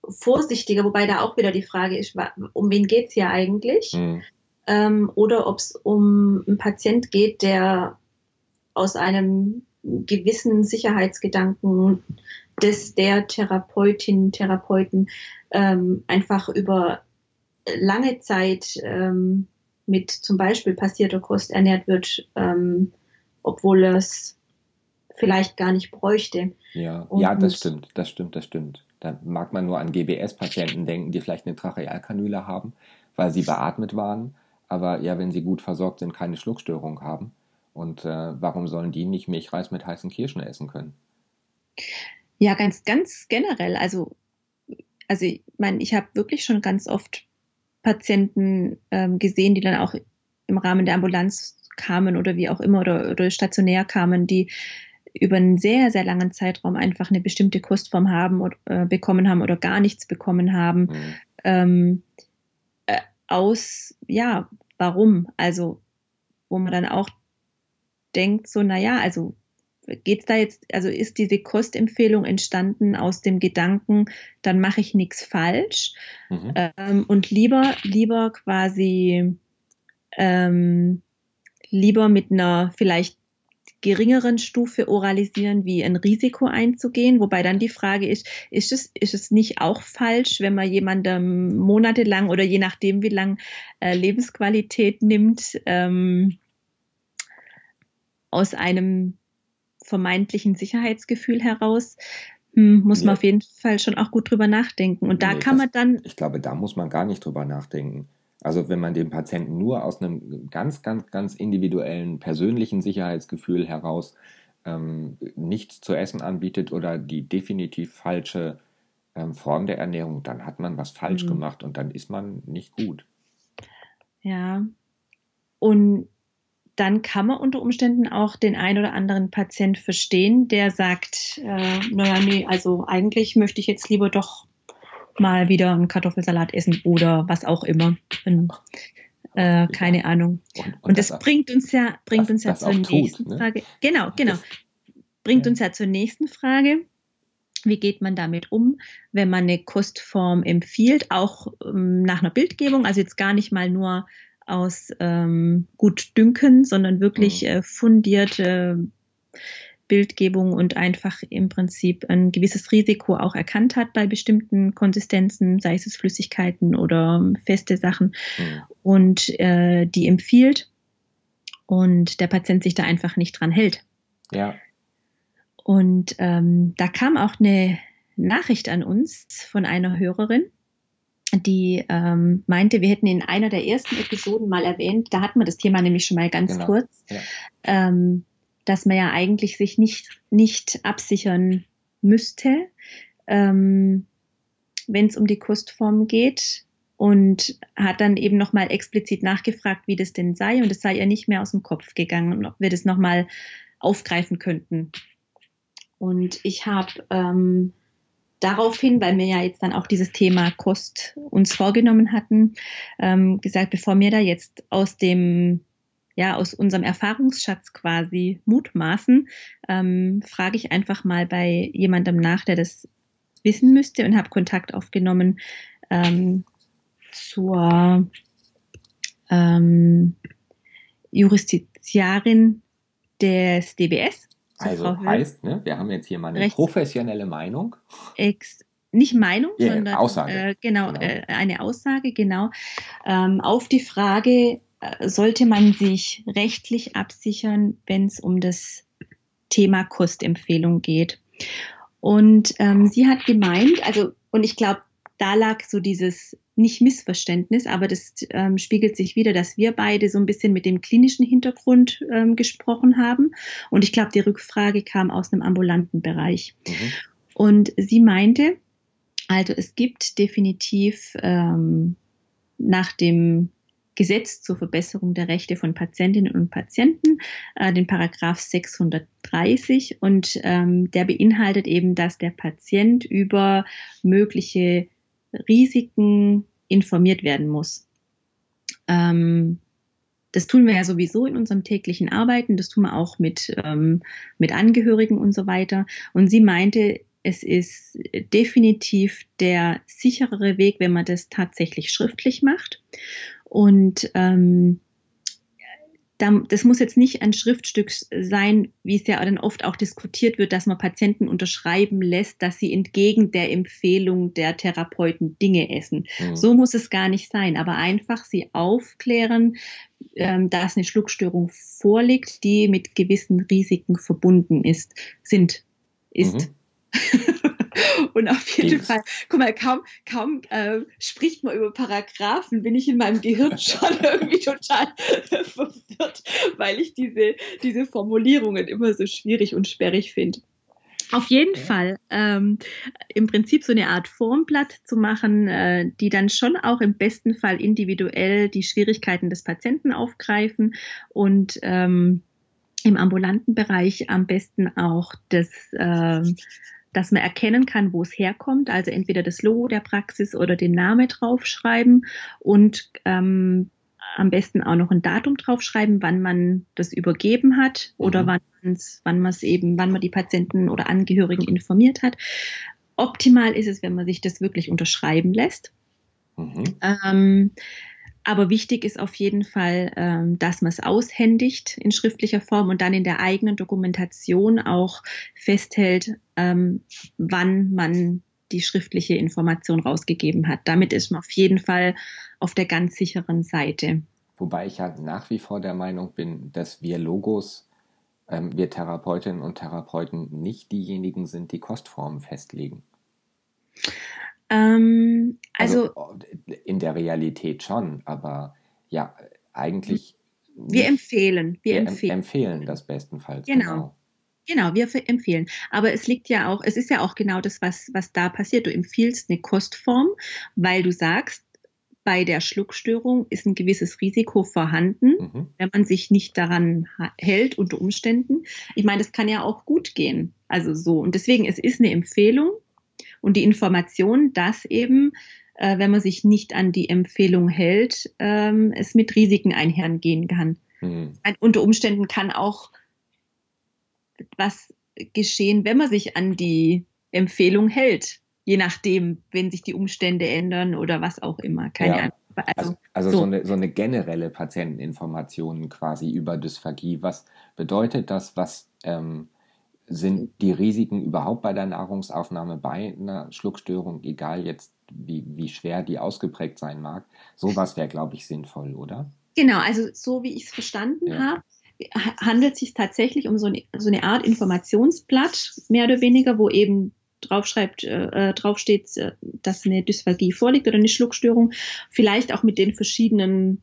vorsichtiger, wobei da auch wieder die Frage ist, um wen geht es hier eigentlich? Hm. Ähm, oder ob es um einen Patient geht, der aus einem gewissen Sicherheitsgedanken des der Therapeutin, Therapeuten ähm, einfach über lange Zeit ähm, mit zum Beispiel passierter Kost ernährt wird, ähm, obwohl es vielleicht gar nicht bräuchte. Ja, ja, das stimmt, das stimmt, das stimmt. Da mag man nur an GBS-Patienten denken, die vielleicht eine Trachealkanüle haben, weil sie beatmet waren, aber ja, wenn sie gut versorgt sind, keine Schluckstörung haben. Und äh, warum sollen die nicht Milchreis mit heißen Kirschen essen können? Ja, ganz, ganz generell. Also, also ich meine, ich habe wirklich schon ganz oft Patienten ähm, gesehen, die dann auch im Rahmen der Ambulanz kamen oder wie auch immer oder, oder stationär kamen, die über einen sehr, sehr langen Zeitraum einfach eine bestimmte Kostform haben oder, äh, bekommen haben oder gar nichts bekommen haben. Mhm. Ähm, äh, aus, ja, warum? Also, wo man dann auch denkt so, naja, also geht's da jetzt, also ist diese Kostempfehlung entstanden aus dem Gedanken, dann mache ich nichts falsch mhm. ähm, und lieber, lieber quasi ähm, lieber mit einer vielleicht geringeren Stufe oralisieren, wie ein Risiko einzugehen. Wobei dann die Frage ist, ist es, ist es nicht auch falsch, wenn man jemandem monatelang oder je nachdem, wie lang äh, Lebensqualität nimmt, ähm, aus einem vermeintlichen Sicherheitsgefühl heraus, hm, muss man auf jeden Fall schon auch gut drüber nachdenken. Und da nee, kann man dann. Ich glaube, da muss man gar nicht drüber nachdenken. Also wenn man dem Patienten nur aus einem ganz, ganz, ganz individuellen, persönlichen Sicherheitsgefühl heraus ähm, nichts zu essen anbietet oder die definitiv falsche ähm, Form der Ernährung, dann hat man was falsch mhm. gemacht und dann ist man nicht gut. Ja. Und dann kann man unter Umständen auch den ein oder anderen Patient verstehen, der sagt, äh, naja, nee, also eigentlich möchte ich jetzt lieber doch mal wieder einen Kartoffelsalat essen oder was auch immer. Und, äh, keine Ahnung. Und, und, und das, das, bringt uns ja, bringt das, uns ja zur nächsten tut, ne? Frage. Genau, genau. Bringt ja. uns ja zur nächsten Frage. Wie geht man damit um, wenn man eine Kostform empfiehlt, auch ähm, nach einer Bildgebung, also jetzt gar nicht mal nur aus ähm, gut dünken, sondern wirklich mhm. äh, fundierte Bildgebung und einfach im Prinzip ein gewisses Risiko auch erkannt hat bei bestimmten Konsistenzen, sei es Flüssigkeiten oder feste Sachen mhm. und äh, die empfiehlt und der Patient sich da einfach nicht dran hält. Ja. Und ähm, da kam auch eine Nachricht an uns von einer Hörerin, die ähm, meinte, wir hätten in einer der ersten Episoden mal erwähnt, da hatten wir das Thema nämlich schon mal ganz genau. kurz, ja. ähm, dass man ja eigentlich sich nicht, nicht absichern müsste, ähm, wenn es um die Kostform geht und hat dann eben nochmal explizit nachgefragt, wie das denn sei und es sei ihr nicht mehr aus dem Kopf gegangen und ob wir das nochmal aufgreifen könnten. Und ich habe ähm, daraufhin, weil wir ja jetzt dann auch dieses Thema Kost uns vorgenommen hatten, ähm, gesagt, bevor wir da jetzt aus dem ja aus unserem Erfahrungsschatz quasi mutmaßen, ähm, frage ich einfach mal bei jemandem nach, der das wissen müsste und habe Kontakt aufgenommen ähm, zur ähm, Justiziarin des DBS. Also heißt, ne, wir haben jetzt hier mal eine Rechts professionelle Meinung. Ex nicht Meinung, yeah, sondern Aussage. Äh, genau, genau. Äh, eine Aussage, genau, ähm, auf die Frage, sollte man sich rechtlich absichern, wenn es um das Thema Kostempfehlung geht. Und ähm, sie hat gemeint, also, und ich glaube, da lag so dieses nicht Missverständnis, aber das ähm, spiegelt sich wieder, dass wir beide so ein bisschen mit dem klinischen Hintergrund ähm, gesprochen haben. Und ich glaube, die Rückfrage kam aus einem ambulanten Bereich. Mhm. Und sie meinte, also es gibt definitiv ähm, nach dem Gesetz zur Verbesserung der Rechte von Patientinnen und Patienten, äh, den Paragraph 630. Und ähm, der beinhaltet eben, dass der Patient über mögliche Risiken informiert werden muss. Ähm, das tun wir ja sowieso in unserem täglichen Arbeiten, das tun wir auch mit, ähm, mit Angehörigen und so weiter. Und sie meinte, es ist definitiv der sicherere Weg, wenn man das tatsächlich schriftlich macht. Und ähm, das muss jetzt nicht ein Schriftstück sein, wie es ja dann oft auch diskutiert wird, dass man Patienten unterschreiben lässt, dass sie entgegen der Empfehlung der Therapeuten Dinge essen. Mhm. So muss es gar nicht sein, aber einfach sie aufklären, ähm, dass eine Schluckstörung vorliegt, die mit gewissen Risiken verbunden ist, sind, ist. Mhm. Und auf jeden. Fall, guck mal, kaum, kaum äh, spricht man über Paragraphen, bin ich in meinem Gehirn schon irgendwie total verwirrt, weil ich diese, diese Formulierungen immer so schwierig und sperrig finde. Auf jeden ja. Fall ähm, im Prinzip so eine Art Formblatt zu machen, äh, die dann schon auch im besten Fall individuell die Schwierigkeiten des Patienten aufgreifen und ähm, im ambulanten Bereich am besten auch das ähm, dass man erkennen kann, wo es herkommt, also entweder das Logo der Praxis oder den Namen draufschreiben und ähm, am besten auch noch ein Datum draufschreiben, wann man das übergeben hat oder mhm. wann, wann man es eben, wann man die Patienten oder Angehörigen informiert hat. Optimal ist es, wenn man sich das wirklich unterschreiben lässt. Mhm. Ähm, aber wichtig ist auf jeden Fall, ähm, dass man es aushändigt in schriftlicher Form und dann in der eigenen Dokumentation auch festhält, ähm, wann man die schriftliche Information rausgegeben hat. Damit ist man auf jeden Fall auf der ganz sicheren Seite. Wobei ich ja nach wie vor der Meinung bin, dass wir Logos, ähm, wir Therapeutinnen und Therapeuten nicht diejenigen sind, die Kostformen festlegen. Ähm, also, also, in der Realität schon, aber ja, eigentlich. Wir empfehlen. Wir, wir empfehlen. empfehlen das bestenfalls. Genau. genau. Genau, wir empfehlen. Aber es liegt ja auch, es ist ja auch genau das, was, was da passiert. Du empfiehlst eine Kostform, weil du sagst, bei der Schluckstörung ist ein gewisses Risiko vorhanden, mhm. wenn man sich nicht daran hält unter Umständen. Ich meine, das kann ja auch gut gehen. Also so. Und deswegen, es ist eine Empfehlung und die Information, dass eben, äh, wenn man sich nicht an die Empfehlung hält, ähm, es mit Risiken einhergehen kann. Mhm. Unter Umständen kann auch was geschehen, wenn man sich an die Empfehlung hält. Je nachdem, wenn sich die Umstände ändern oder was auch immer. Keine ja. Ahnung. Also, also, also so. so. eine, so eine generelle Patienteninformation quasi über Dysphagie. Was bedeutet das? Was ähm, sind die Risiken überhaupt bei der Nahrungsaufnahme bei einer Schluckstörung, egal jetzt wie, wie schwer die ausgeprägt sein mag? Sowas wäre, glaube ich, sinnvoll, oder? Genau, also so wie ich es verstanden ja. habe, handelt es sich tatsächlich um so eine, so eine Art Informationsblatt, mehr oder weniger, wo eben draufschreibt, äh, draufsteht, äh, dass eine Dysphagie vorliegt oder eine Schluckstörung, vielleicht auch mit den verschiedenen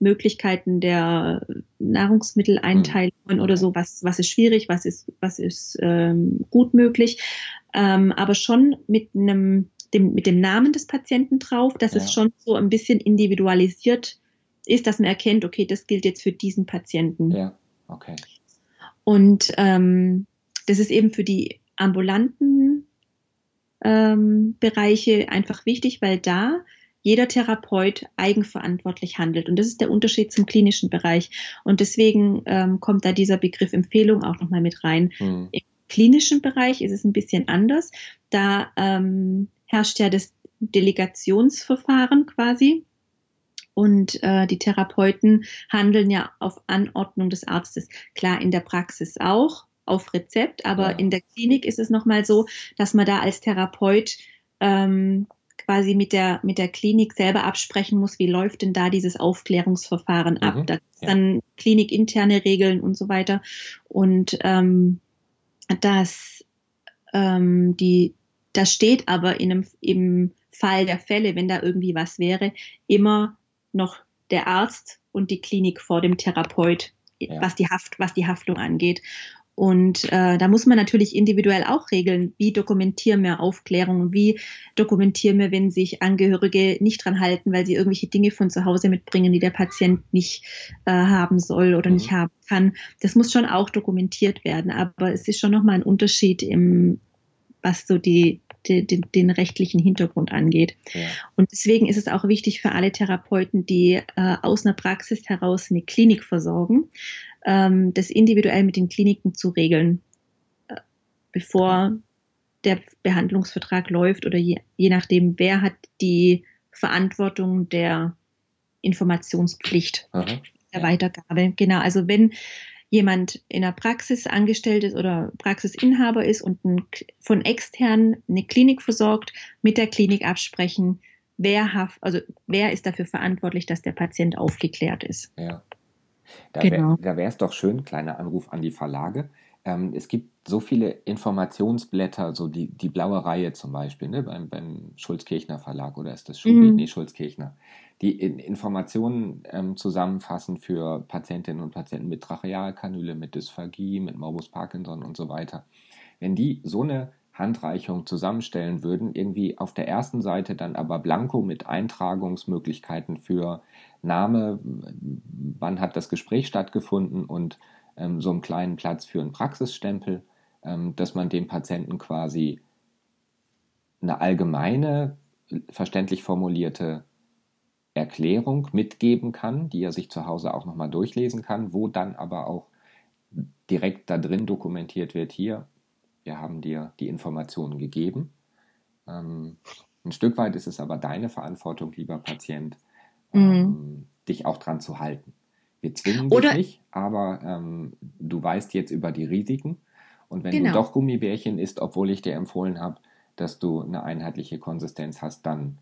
Möglichkeiten der Nahrungsmitteleinteilungen mhm. oder so, was, was ist schwierig, was ist, was ist ähm, gut möglich, ähm, aber schon mit einem dem, mit dem Namen des Patienten drauf, dass ja. es schon so ein bisschen individualisiert ist, dass man erkennt, okay, das gilt jetzt für diesen Patienten. Ja, okay. Und ähm, das ist eben für die ambulanten ähm, Bereiche einfach wichtig, weil da jeder Therapeut eigenverantwortlich handelt. Und das ist der Unterschied zum klinischen Bereich. Und deswegen ähm, kommt da dieser Begriff Empfehlung auch nochmal mit rein. Mhm. Im klinischen Bereich ist es ein bisschen anders. Da ähm, herrscht ja das Delegationsverfahren quasi. Und äh, die Therapeuten handeln ja auf Anordnung des Arztes. Klar, in der Praxis auch, auf Rezept, aber ja. in der Klinik ist es nochmal so, dass man da als Therapeut ähm, quasi mit der, mit der Klinik selber absprechen muss, wie läuft denn da dieses Aufklärungsverfahren mhm, ab. Da ja. dann klinikinterne Regeln und so weiter. Und ähm, das, ähm, die, das steht aber in einem, im Fall der Fälle, wenn da irgendwie was wäre, immer noch der Arzt und die Klinik vor dem Therapeut, ja. was, die Haft, was die Haftung angeht. Und äh, da muss man natürlich individuell auch regeln, wie dokumentieren wir Aufklärung, wie dokumentieren wir, wenn sich Angehörige nicht dran halten, weil sie irgendwelche Dinge von zu Hause mitbringen, die der Patient nicht äh, haben soll oder mhm. nicht haben kann. Das muss schon auch dokumentiert werden, aber es ist schon nochmal ein Unterschied im, was so die, die, den, den rechtlichen Hintergrund angeht. Ja. Und deswegen ist es auch wichtig für alle Therapeuten, die äh, aus einer Praxis heraus eine Klinik versorgen, ähm, das individuell mit den Kliniken zu regeln, äh, bevor der Behandlungsvertrag läuft oder je, je nachdem, wer hat die Verantwortung der Informationspflicht Aha. der Weitergabe. Genau, also wenn jemand in der Praxis angestellt ist oder Praxisinhaber ist und ein, von extern eine Klinik versorgt, mit der Klinik absprechen, wer, haft, also wer ist dafür verantwortlich, dass der Patient aufgeklärt ist. Ja. Da genau. wäre es doch schön, kleiner Anruf an die Verlage. Ähm, es gibt so viele Informationsblätter, so die, die blaue Reihe zum Beispiel, ne, beim, beim Schulz-Kirchner Verlag oder ist das Schubi? Mhm. Nee, Schulz-Kirchner. Die in Informationen ähm, zusammenfassen für Patientinnen und Patienten mit Trachealkanüle, mit Dysphagie, mit Morbus Parkinson und so weiter. Wenn die so eine Handreichung zusammenstellen würden, irgendwie auf der ersten Seite dann aber blanko mit Eintragungsmöglichkeiten für Name, wann hat das Gespräch stattgefunden und ähm, so einen kleinen Platz für einen Praxisstempel, ähm, dass man dem Patienten quasi eine allgemeine, verständlich formulierte Erklärung mitgeben kann, die er sich zu Hause auch nochmal durchlesen kann, wo dann aber auch direkt da drin dokumentiert wird, hier, wir haben dir die Informationen gegeben. Ähm, ein Stück weit ist es aber deine Verantwortung, lieber Patient, mhm. ähm, dich auch dran zu halten. Wir zwingen Oder, dich nicht, aber ähm, du weißt jetzt über die Risiken. Und wenn genau. du doch Gummibärchen isst, obwohl ich dir empfohlen habe, dass du eine einheitliche Konsistenz hast, dann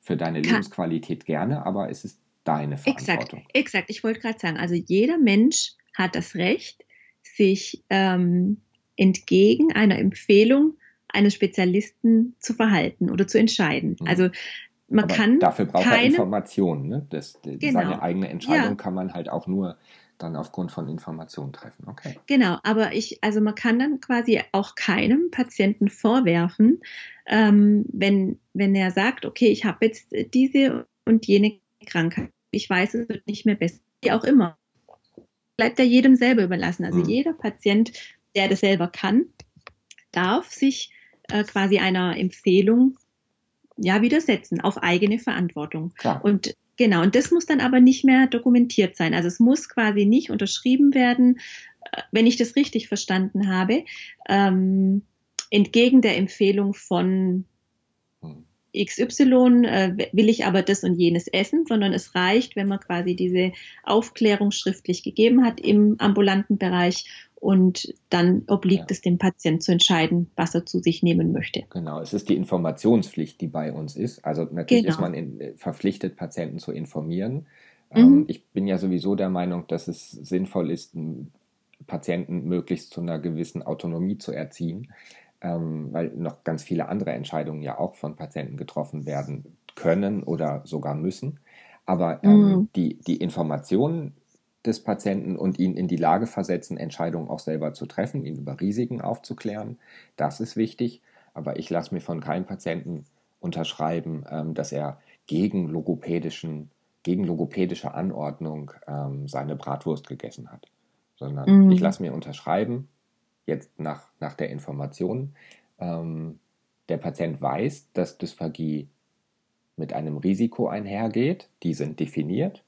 für deine Kann. Lebensqualität gerne, aber es ist deine Verantwortung. Exakt, exakt. Ich wollte gerade sagen, also jeder Mensch hat das Recht, sich ähm, entgegen einer Empfehlung eines Spezialisten zu verhalten oder zu entscheiden. Mhm. Also man Aber kann dafür braucht keine, er Informationen. Ne? Das, genau. Seine eigene Entscheidung ja. kann man halt auch nur dann aufgrund von Informationen treffen. Okay. Genau, aber ich, also man kann dann quasi auch keinem Patienten vorwerfen, ähm, wenn, wenn er sagt, okay, ich habe jetzt diese und jene Krankheit, ich weiß, es wird nicht mehr besser, wie auch immer. Bleibt ja jedem selber überlassen. Also hm. jeder Patient, der das selber kann, darf sich äh, quasi einer Empfehlung ja, widersetzen auf eigene Verantwortung. Klar. Und genau, und das muss dann aber nicht mehr dokumentiert sein. Also es muss quasi nicht unterschrieben werden, äh, wenn ich das richtig verstanden habe, ähm, entgegen der Empfehlung von hm. XY äh, will ich aber das und jenes essen, sondern es reicht, wenn man quasi diese Aufklärung schriftlich gegeben hat im ambulanten Bereich und dann obliegt ja. es dem Patienten zu entscheiden, was er zu sich nehmen möchte. Genau, es ist die Informationspflicht, die bei uns ist. Also natürlich genau. ist man in, äh, verpflichtet, Patienten zu informieren. Mhm. Ähm, ich bin ja sowieso der Meinung, dass es sinnvoll ist, Patienten möglichst zu einer gewissen Autonomie zu erziehen, ähm, weil noch ganz viele andere Entscheidungen ja auch von Patienten getroffen werden können oder sogar müssen. Aber ähm, mhm. die, die Informationen des Patienten und ihn in die Lage versetzen, Entscheidungen auch selber zu treffen, ihn über Risiken aufzuklären. Das ist wichtig. Aber ich lasse mir von keinem Patienten unterschreiben, ähm, dass er gegen logopädischen, gegen logopädische Anordnung ähm, seine Bratwurst gegessen hat. Sondern mhm. ich lasse mir unterschreiben, jetzt nach, nach der Information, ähm, der Patient weiß, dass Dysphagie mit einem Risiko einhergeht. Die sind definiert.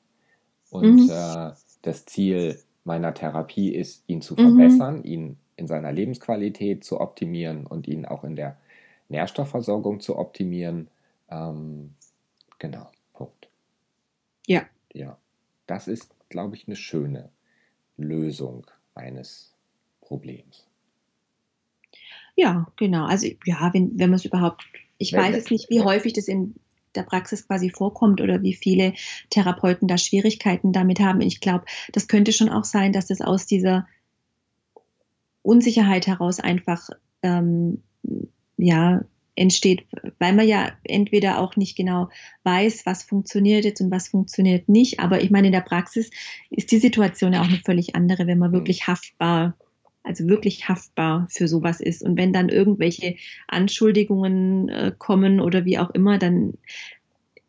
Und mhm. äh, das Ziel meiner Therapie ist, ihn zu verbessern, mhm. ihn in seiner Lebensqualität zu optimieren und ihn auch in der Nährstoffversorgung zu optimieren. Ähm, genau, Punkt. Ja. Ja, das ist, glaube ich, eine schöne Lösung eines Problems. Ja, genau. Also ja, wenn, wenn man es überhaupt, ich wenn, weiß jetzt nicht, wie häufig das in der Praxis quasi vorkommt oder wie viele Therapeuten da Schwierigkeiten damit haben. Ich glaube, das könnte schon auch sein, dass das aus dieser Unsicherheit heraus einfach ähm, ja entsteht, weil man ja entweder auch nicht genau weiß, was funktioniert jetzt und was funktioniert nicht. Aber ich meine, in der Praxis ist die Situation ja auch eine völlig andere, wenn man wirklich haftbar, also wirklich haftbar für sowas ist. Und wenn dann irgendwelche Anschuldigungen äh, kommen oder wie auch immer, dann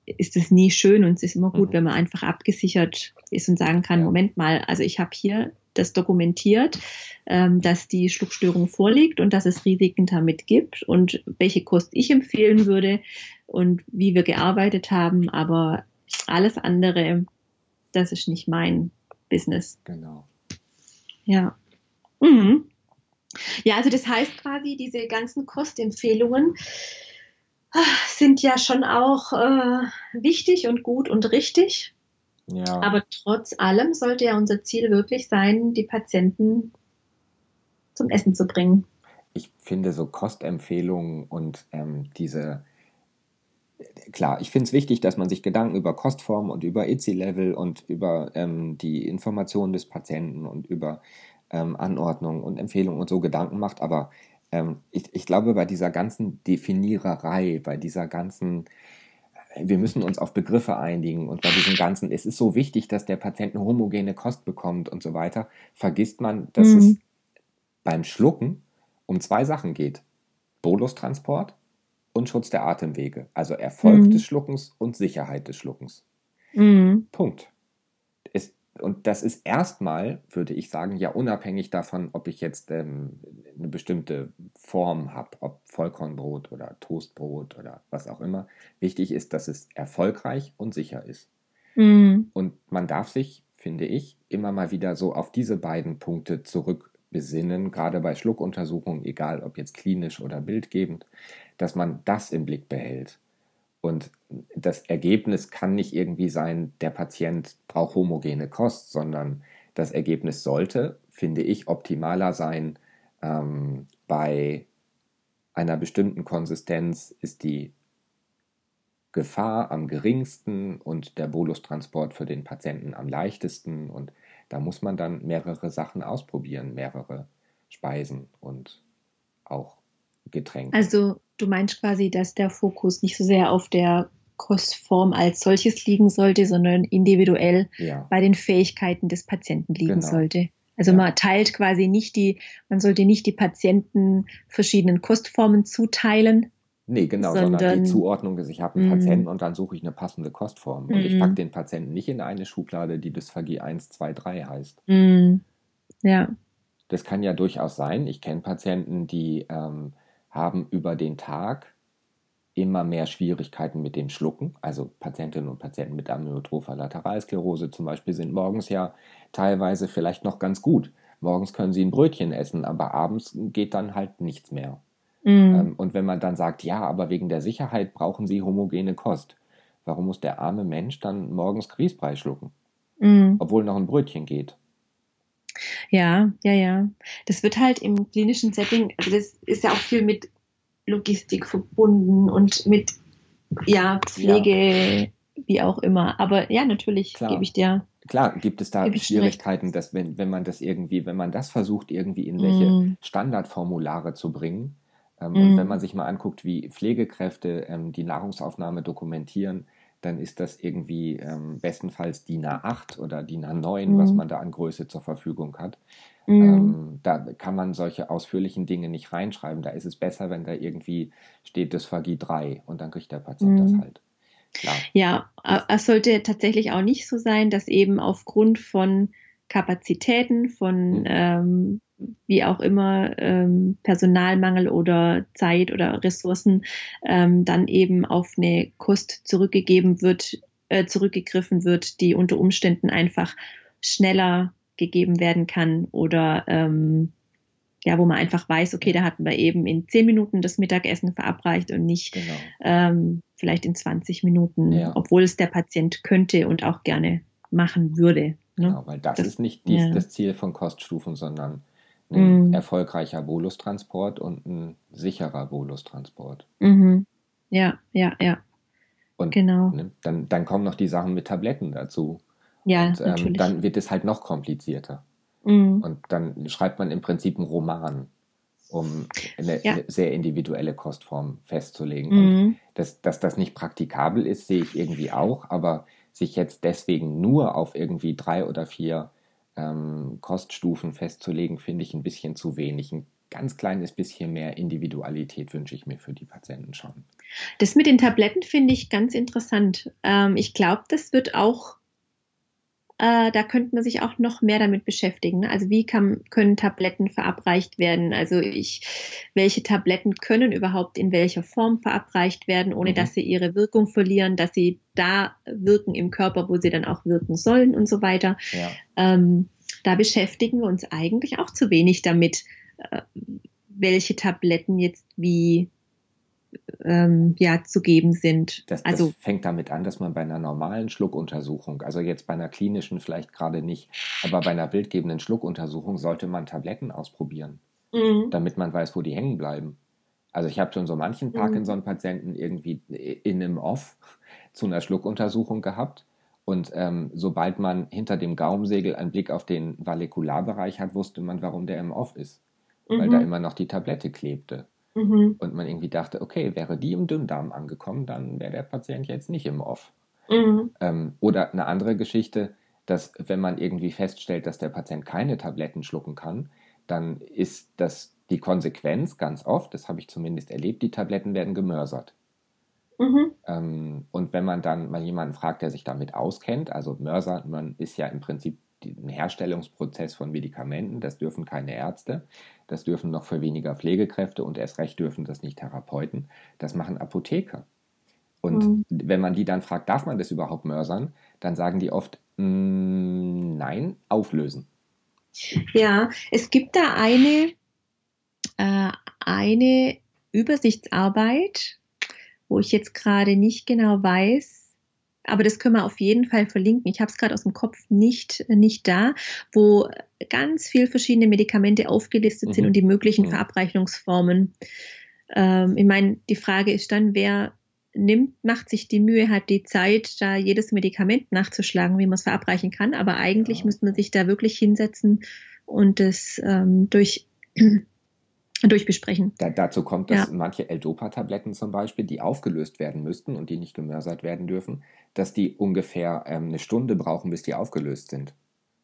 ist es nie schön und es ist immer gut, mhm. wenn man einfach abgesichert ist und sagen kann, ja. Moment mal, also ich habe hier das dokumentiert, ähm, dass die Schluckstörung vorliegt und dass es Risiken damit gibt und welche Kost ich empfehlen würde und wie wir gearbeitet haben. Aber alles andere, das ist nicht mein Business. Genau. Ja. Mhm. Ja, also das heißt quasi, diese ganzen Kostempfehlungen ah, sind ja schon auch äh, wichtig und gut und richtig. Ja. Aber trotz allem sollte ja unser Ziel wirklich sein, die Patienten zum Essen zu bringen. Ich finde so Kostempfehlungen und ähm, diese, klar, ich finde es wichtig, dass man sich Gedanken über Kostform und über ITSI-Level und über ähm, die Informationen des Patienten und über ähm, Anordnung und Empfehlungen und so Gedanken macht, aber ähm, ich, ich glaube, bei dieser ganzen Definiererei, bei dieser ganzen wir müssen uns auf Begriffe einigen und bei diesem ganzen, es ist so wichtig, dass der Patient eine homogene Kost bekommt und so weiter, vergisst man, dass mhm. es beim Schlucken um zwei Sachen geht. Bolustransport und Schutz der Atemwege. Also Erfolg mhm. des Schluckens und Sicherheit des Schluckens. Mhm. Punkt. Es, und das ist erstmal, würde ich sagen, ja unabhängig davon, ob ich jetzt ähm, eine bestimmte Form habe, ob Vollkornbrot oder Toastbrot oder was auch immer. Wichtig ist, dass es erfolgreich und sicher ist. Mhm. Und man darf sich, finde ich, immer mal wieder so auf diese beiden Punkte zurückbesinnen, gerade bei Schluckuntersuchungen, egal ob jetzt klinisch oder bildgebend, dass man das im Blick behält. Und das Ergebnis kann nicht irgendwie sein, der Patient braucht homogene Kost, sondern das Ergebnis sollte, finde ich, optimaler sein. Ähm, bei einer bestimmten Konsistenz ist die Gefahr am geringsten und der Bolustransport für den Patienten am leichtesten. Und da muss man dann mehrere Sachen ausprobieren, mehrere Speisen und auch Getränke. Also du meinst quasi, dass der Fokus nicht so sehr auf der Kostform als solches liegen sollte, sondern individuell ja. bei den Fähigkeiten des Patienten liegen genau. sollte. Also ja. man teilt quasi nicht die, man sollte nicht die Patienten verschiedenen Kostformen zuteilen. Nee, genau, sondern, sondern die Zuordnung ist, ich habe einen mm. Patienten und dann suche ich eine passende Kostform. Und mm. ich packe den Patienten nicht in eine Schublade, die Dysphagie 1, 2, 3 heißt. Mm. Ja. Das kann ja durchaus sein. Ich kenne Patienten, die ähm, haben über den Tag immer mehr Schwierigkeiten mit dem Schlucken. Also Patientinnen und Patienten mit amyotropher Lateralsklerose zum Beispiel sind morgens ja teilweise vielleicht noch ganz gut. Morgens können sie ein Brötchen essen, aber abends geht dann halt nichts mehr. Mhm. und wenn man dann sagt, ja, aber wegen der Sicherheit brauchen sie homogene Kost, warum muss der arme Mensch dann morgens Grießbrei schlucken? Mhm. Obwohl noch ein Brötchen geht. Ja, ja, ja. Das wird halt im klinischen Setting, also das ist ja auch viel mit Logistik verbunden und mit ja, Pflege, ja. wie auch immer. Aber ja, natürlich gebe ich dir. Klar, gibt es da Schwierigkeiten, dass wenn, wenn man das irgendwie, wenn man das versucht, irgendwie in welche mm. Standardformulare zu bringen, ähm, mm. und wenn man sich mal anguckt, wie Pflegekräfte ähm, die Nahrungsaufnahme dokumentieren, dann ist das irgendwie ähm, bestenfalls DIN A8 oder DIN A9, mhm. was man da an Größe zur Verfügung hat. Mhm. Ähm, da kann man solche ausführlichen Dinge nicht reinschreiben. Da ist es besser, wenn da irgendwie steht Dysphagie 3 und dann kriegt der Patient mhm. das halt. Klar. Ja, es sollte tatsächlich auch nicht so sein, dass eben aufgrund von Kapazitäten, von mhm. ähm, wie auch immer ähm, Personalmangel oder Zeit oder Ressourcen ähm, dann eben auf eine Kost zurückgegeben wird, äh, zurückgegriffen wird, die unter Umständen einfach schneller gegeben werden kann oder ähm, ja, wo man einfach weiß, okay, da hatten wir eben in zehn Minuten das Mittagessen verabreicht und nicht genau. ähm, vielleicht in 20 Minuten, ja. obwohl es der Patient könnte und auch gerne machen würde. Ne? Genau, weil das, das ist nicht dies, ja. das Ziel von Koststufen, sondern ein mhm. erfolgreicher Bolustransport und ein sicherer Bolustransport. Mhm. Ja, ja, ja. Und genau. Ne, dann, dann kommen noch die Sachen mit Tabletten dazu. Ja, und, ähm, dann wird es halt noch komplizierter. Mhm. Und dann schreibt man im Prinzip einen Roman, um eine, ja. sehr individuelle Kostform festzulegen. Mhm. Und dass, dass das nicht praktikabel ist, sehe ich irgendwie auch, aber sich jetzt deswegen nur auf irgendwie drei oder vier ähm, Koststufen festzulegen, finde ich ein bisschen zu wenig. Ein ganz kleines bisschen mehr Individualität wünsche ich mir für die Patienten schon. Das mit den Tabletten finde ich ganz interessant. Ähm, ich glaube, das wird auch äh, da könnte man sich auch noch mehr damit beschäftigen. Ne? Also wie kann, können Tabletten verabreicht werden? Also ich, welche Tabletten können überhaupt in welcher Form verabreicht werden, ohne mhm. dass sie ihre Wirkung verlieren, dass sie da wirken im Körper, wo sie dann auch wirken sollen und so weiter. Ja. Ähm, da beschäftigen wir uns eigentlich auch zu wenig damit, äh, welche Tabletten jetzt wie ähm, ja, zu geben sind. Das, also, das fängt damit an, dass man bei einer normalen Schluckuntersuchung, also jetzt bei einer klinischen vielleicht gerade nicht, aber bei einer bildgebenden Schluckuntersuchung sollte man Tabletten ausprobieren, mhm. damit man weiß, wo die hängen bleiben. Also ich habe schon so manchen mhm. Parkinson-Patienten irgendwie in einem Off zu einer Schluckuntersuchung gehabt. Und ähm, sobald man hinter dem Gaumsegel einen Blick auf den Valikularbereich hat, wusste man, warum der im Off ist. Mhm. Weil da mhm. immer noch die Tablette klebte. Mhm. Und man irgendwie dachte, okay, wäre die im Dünndarm angekommen, dann wäre der Patient jetzt nicht im Off. Mhm. Ähm, oder eine andere Geschichte, dass wenn man irgendwie feststellt, dass der Patient keine Tabletten schlucken kann, dann ist das die Konsequenz ganz oft, das habe ich zumindest erlebt, die Tabletten werden gemörsert. Mhm. Ähm, und wenn man dann mal jemanden fragt, der sich damit auskennt, also Mörser, man ist ja im Prinzip den Herstellungsprozess von Medikamenten. Das dürfen keine Ärzte, das dürfen noch für weniger Pflegekräfte und erst recht dürfen das nicht Therapeuten. Das machen Apotheker. Und mhm. wenn man die dann fragt, darf man das überhaupt mörsern, dann sagen die oft, mm, nein, auflösen. Ja, es gibt da eine, äh, eine Übersichtsarbeit, wo ich jetzt gerade nicht genau weiß, aber das können wir auf jeden Fall verlinken. Ich habe es gerade aus dem Kopf nicht, nicht da, wo ganz viele verschiedene Medikamente aufgelistet mhm. sind und die möglichen mhm. Verabreichungsformen. Ähm, ich meine, die Frage ist dann, wer nimmt, macht sich die Mühe, hat die Zeit, da jedes Medikament nachzuschlagen, wie man es verabreichen kann. Aber eigentlich ja. müsste man sich da wirklich hinsetzen und das ähm, durch durchbesprechen. Da, dazu kommt, dass ja. manche L-Dopa-Tabletten zum Beispiel, die aufgelöst werden müssten und die nicht gemörsert werden dürfen, dass die ungefähr ähm, eine Stunde brauchen, bis die aufgelöst sind.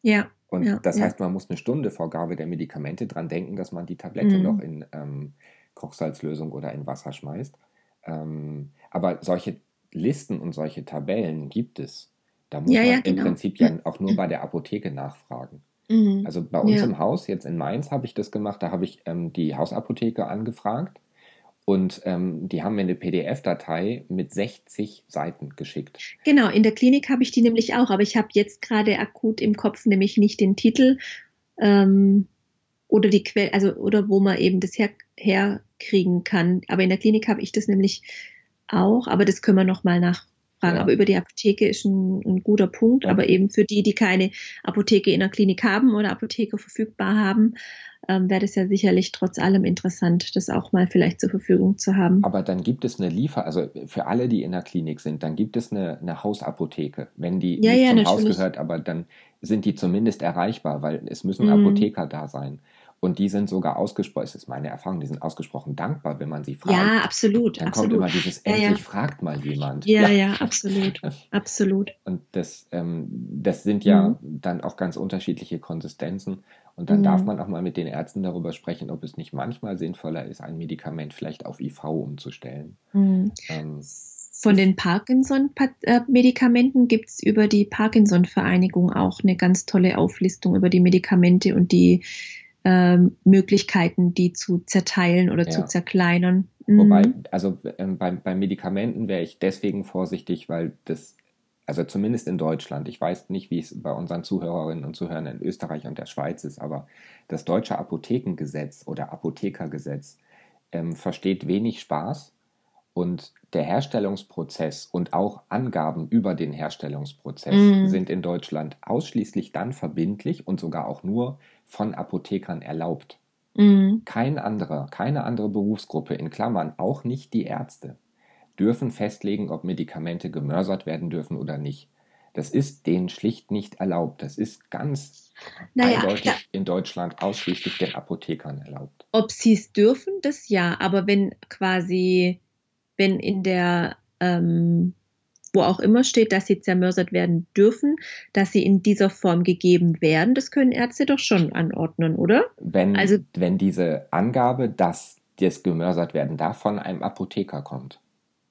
Ja. Und ja, das heißt, man muss eine Stunde vor Gabe der Medikamente dran denken, dass man die Tablette mhm. noch in ähm, Kochsalzlösung oder in Wasser schmeißt. Ähm, aber solche Listen und solche Tabellen gibt es. Da muss ja, man im genau. Prinzip ja auch nur bei der Apotheke nachfragen. Mhm. Also bei uns ja. im Haus, jetzt in Mainz, habe ich das gemacht. Da habe ich ähm, die Hausapotheke angefragt und ähm, die haben mir eine PDF-Datei mit 60 Seiten geschickt. Genau, in der Klinik habe ich die nämlich auch, aber ich habe jetzt gerade akut im Kopf nämlich nicht den Titel ähm, oder die Quelle, also oder wo man eben das her, herkriegen kann. Aber in der Klinik habe ich das nämlich auch, aber das können wir nochmal nach, fragen. Ja. Aber über die Apotheke ist ein, ein guter Punkt. Ja. Aber eben für die, die keine Apotheke in der Klinik haben oder Apotheke verfügbar haben, ähm, wäre das ja sicherlich trotz allem interessant, das auch mal vielleicht zur Verfügung zu haben. Aber dann gibt es eine Liefer, also für alle, die in der Klinik sind, dann gibt es eine, eine Hausapotheke. Wenn die ja, nicht zum natürlich. Haus gehört, aber dann sind die zumindest erreichbar, weil es müssen mhm. Apotheker da sein. Und die sind sogar ausgesprochen, das ist meine Erfahrung, die sind ausgesprochen dankbar, wenn man sie fragt. Ja, absolut. Dann absolut. kommt immer dieses, endlich ja, ja. fragt mal jemand. Ja, ja, ja absolut. absolut. Und das, ähm, das sind ja mhm. dann auch ganz unterschiedliche Konsistenzen. Und dann mhm. darf man auch mal mit den Ärzten darüber sprechen, ob es nicht manchmal sinnvoller ist, ein Medikament vielleicht auf IV umzustellen. Mhm. Ähm, Von den Parkinson-Medikamenten gibt es über die Parkinson-Vereinigung auch eine ganz tolle Auflistung über die Medikamente und die ähm, Möglichkeiten, die zu zerteilen oder ja. zu zerkleinern. Mhm. Wobei, also ähm, bei, bei Medikamenten wäre ich deswegen vorsichtig, weil das, also zumindest in Deutschland, ich weiß nicht, wie es bei unseren Zuhörerinnen und Zuhörern in Österreich und der Schweiz ist, aber das deutsche Apothekengesetz oder Apothekergesetz ähm, versteht wenig Spaß und der Herstellungsprozess und auch Angaben über den Herstellungsprozess mm. sind in Deutschland ausschließlich dann verbindlich und sogar auch nur von Apothekern erlaubt. Mm. Kein anderer, keine andere Berufsgruppe, in Klammern auch nicht die Ärzte, dürfen festlegen, ob Medikamente gemörsert werden dürfen oder nicht. Das ist denen schlicht nicht erlaubt. Das ist ganz naja, eindeutig klar. in Deutschland ausschließlich den Apothekern erlaubt. Ob sie es dürfen, das ja, aber wenn quasi wenn in der, ähm, wo auch immer steht, dass sie zermörsert werden dürfen, dass sie in dieser Form gegeben werden, das können Ärzte doch schon anordnen, oder? Wenn, also, wenn diese Angabe, dass das gemörsert werden darf, von einem Apotheker kommt.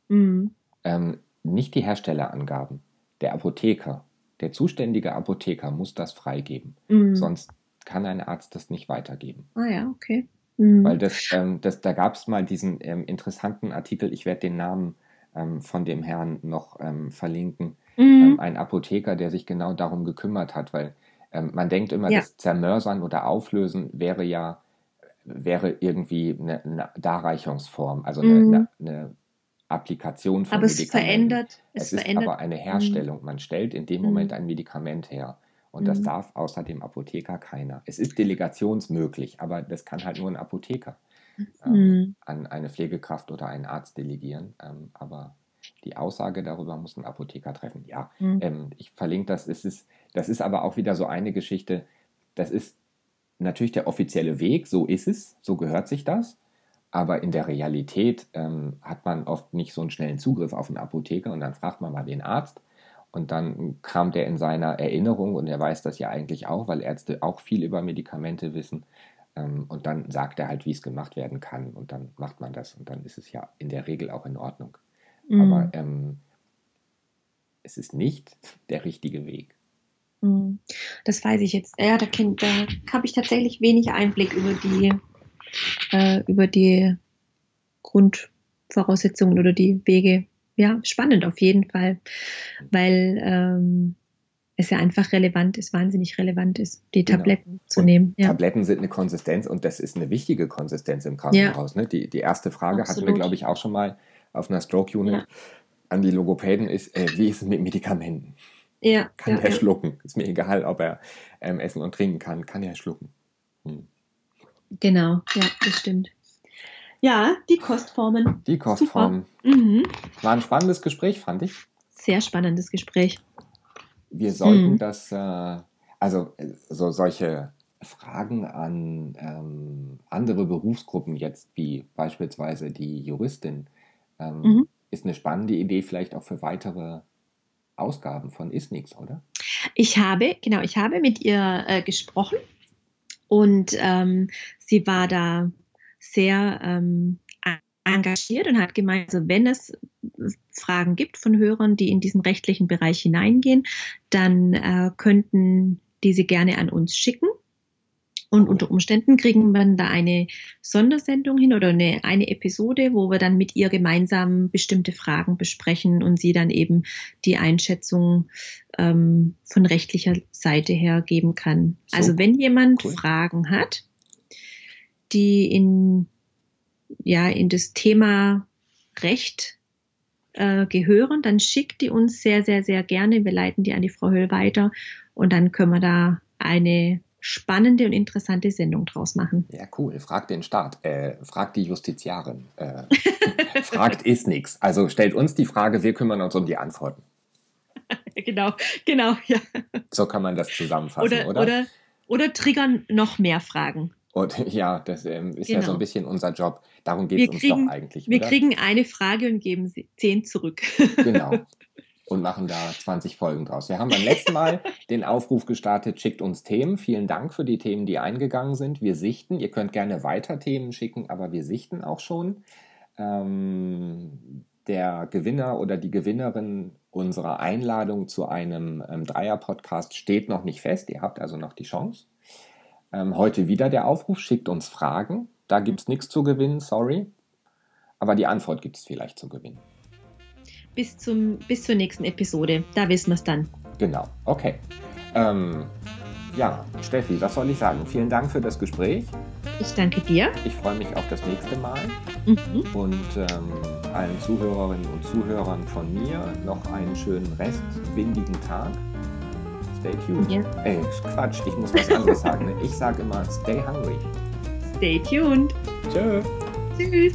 Mhm. Ähm, nicht die Herstellerangaben. Der Apotheker, der zuständige Apotheker muss das freigeben. Mhm. Sonst kann ein Arzt das nicht weitergeben. Ah ja, okay. Mhm. Weil das, ähm, das, da gab es mal diesen ähm, interessanten Artikel, ich werde den Namen ähm, von dem Herrn noch ähm, verlinken, mhm. Ähm, ein Apotheker, der sich genau darum gekümmert hat, weil ähm, man denkt immer, ja. das Zermörsern oder Auflösen wäre ja wäre irgendwie eine, eine Darreichungsform, also eine, mhm. eine, eine Applikation von aber Medikamenten. Es verändert. Es, es ist verändert. aber eine Herstellung. Man stellt in dem Moment mhm. ein Medikament her. Und mhm. das darf außer dem Apotheker keiner. Es ist delegationsmöglich, aber das kann halt nur ein Apotheker ähm, mhm. an eine Pflegekraft oder einen Arzt delegieren. Ähm, aber die Aussage darüber muss ein Apotheker treffen. Ja, mhm. ähm, ich verlinke das. Es ist, das ist aber auch wieder so eine Geschichte. Das ist natürlich der offizielle Weg, so ist es, so gehört sich das. Aber in der Realität ähm, hat man oft nicht so einen schnellen Zugriff auf einen Apotheker und dann fragt man mal den Arzt und dann kam der in seiner Erinnerung, und er weiß das ja eigentlich auch, weil Ärzte auch viel über Medikamente wissen. Ähm, und dann sagt er halt, wie es gemacht werden kann. Und dann macht man das. Und dann ist es ja in der Regel auch in Ordnung. Mhm. Aber ähm, es ist nicht der richtige Weg. Mhm. Das weiß ich jetzt. Ja, da, da habe ich tatsächlich wenig Einblick über die, äh, über die Grundvoraussetzungen oder die Wege, ja, spannend auf jeden Fall, weil ähm, es ja einfach relevant ist, wahnsinnig relevant ist, die genau. Tabletten zu und nehmen. Ja. Tabletten sind eine Konsistenz und das ist eine wichtige Konsistenz im Krankenhaus. Ja. Ne? Die, die erste Frage Absolut. hatten wir, glaube ich, auch schon mal auf einer Stroke Unit ja. an die Logopäden ist, äh, wie ist es mit Medikamenten? Ja, kann er schlucken? Ist mir egal, ob er ähm, essen und trinken kann, kann er schlucken. Hm. Genau, ja, das stimmt. Ja, die Kostformen. Die Kostformen. Mhm. War ein spannendes Gespräch, fand ich. Sehr spannendes Gespräch. Wir sollten mhm. das, äh, also so solche Fragen an ähm, andere Berufsgruppen jetzt, wie beispielsweise die Juristin, ähm, mhm. ist eine spannende Idee vielleicht auch für weitere Ausgaben von Isnix, oder? Ich habe, genau, ich habe mit ihr äh, gesprochen und ähm, sie war da sehr ähm, engagiert und hat gemeint, also wenn es Fragen gibt von Hörern, die in diesen rechtlichen Bereich hineingehen, dann äh, könnten diese gerne an uns schicken. Und unter Umständen kriegen wir da eine Sondersendung hin oder eine, eine Episode, wo wir dann mit ihr gemeinsam bestimmte Fragen besprechen und sie dann eben die Einschätzung ähm, von rechtlicher Seite her geben kann. So, also wenn jemand cool. Fragen hat, die in, ja, in das Thema Recht äh, gehören, dann schickt die uns sehr, sehr, sehr gerne. Wir leiten die an die Frau Höll weiter und dann können wir da eine spannende und interessante Sendung draus machen. Ja, cool. Fragt den Staat, äh, fragt die Justiziarin, äh, fragt ist nichts. Also stellt uns die Frage, wir kümmern uns um die Antworten. genau, genau, ja. So kann man das zusammenfassen, oder? Oder, oder, oder triggern noch mehr Fragen. Und ja, das ähm, ist genau. ja so ein genau. bisschen unser Job. Darum geht es uns kriegen, doch eigentlich. Wir oder? kriegen eine Frage und geben zehn zurück. Genau. Und machen da 20 Folgen draus. Wir haben beim letzten Mal den Aufruf gestartet, schickt uns Themen. Vielen Dank für die Themen, die eingegangen sind. Wir sichten. Ihr könnt gerne weiter Themen schicken, aber wir sichten auch schon. Ähm, der Gewinner oder die Gewinnerin unserer Einladung zu einem ähm, Dreier-Podcast steht noch nicht fest. Ihr habt also noch die Chance. Ähm, heute wieder der Aufruf, schickt uns Fragen. Da gibt es nichts zu gewinnen, sorry. Aber die Antwort gibt es vielleicht zu gewinnen. Bis, zum, bis zur nächsten Episode. Da wissen wir es dann. Genau, okay. Ähm, ja, Steffi, was soll ich sagen? Vielen Dank für das Gespräch. Ich danke dir. Ich freue mich auf das nächste Mal. Mhm. Und ähm, allen Zuhörerinnen und Zuhörern von mir noch einen schönen Rest, windigen Tag. Stay tuned. Ja. Ey, Quatsch, ich muss was anderes sagen. Ne? Ich sage immer, stay hungry. Stay tuned. Tschö. Tschüss.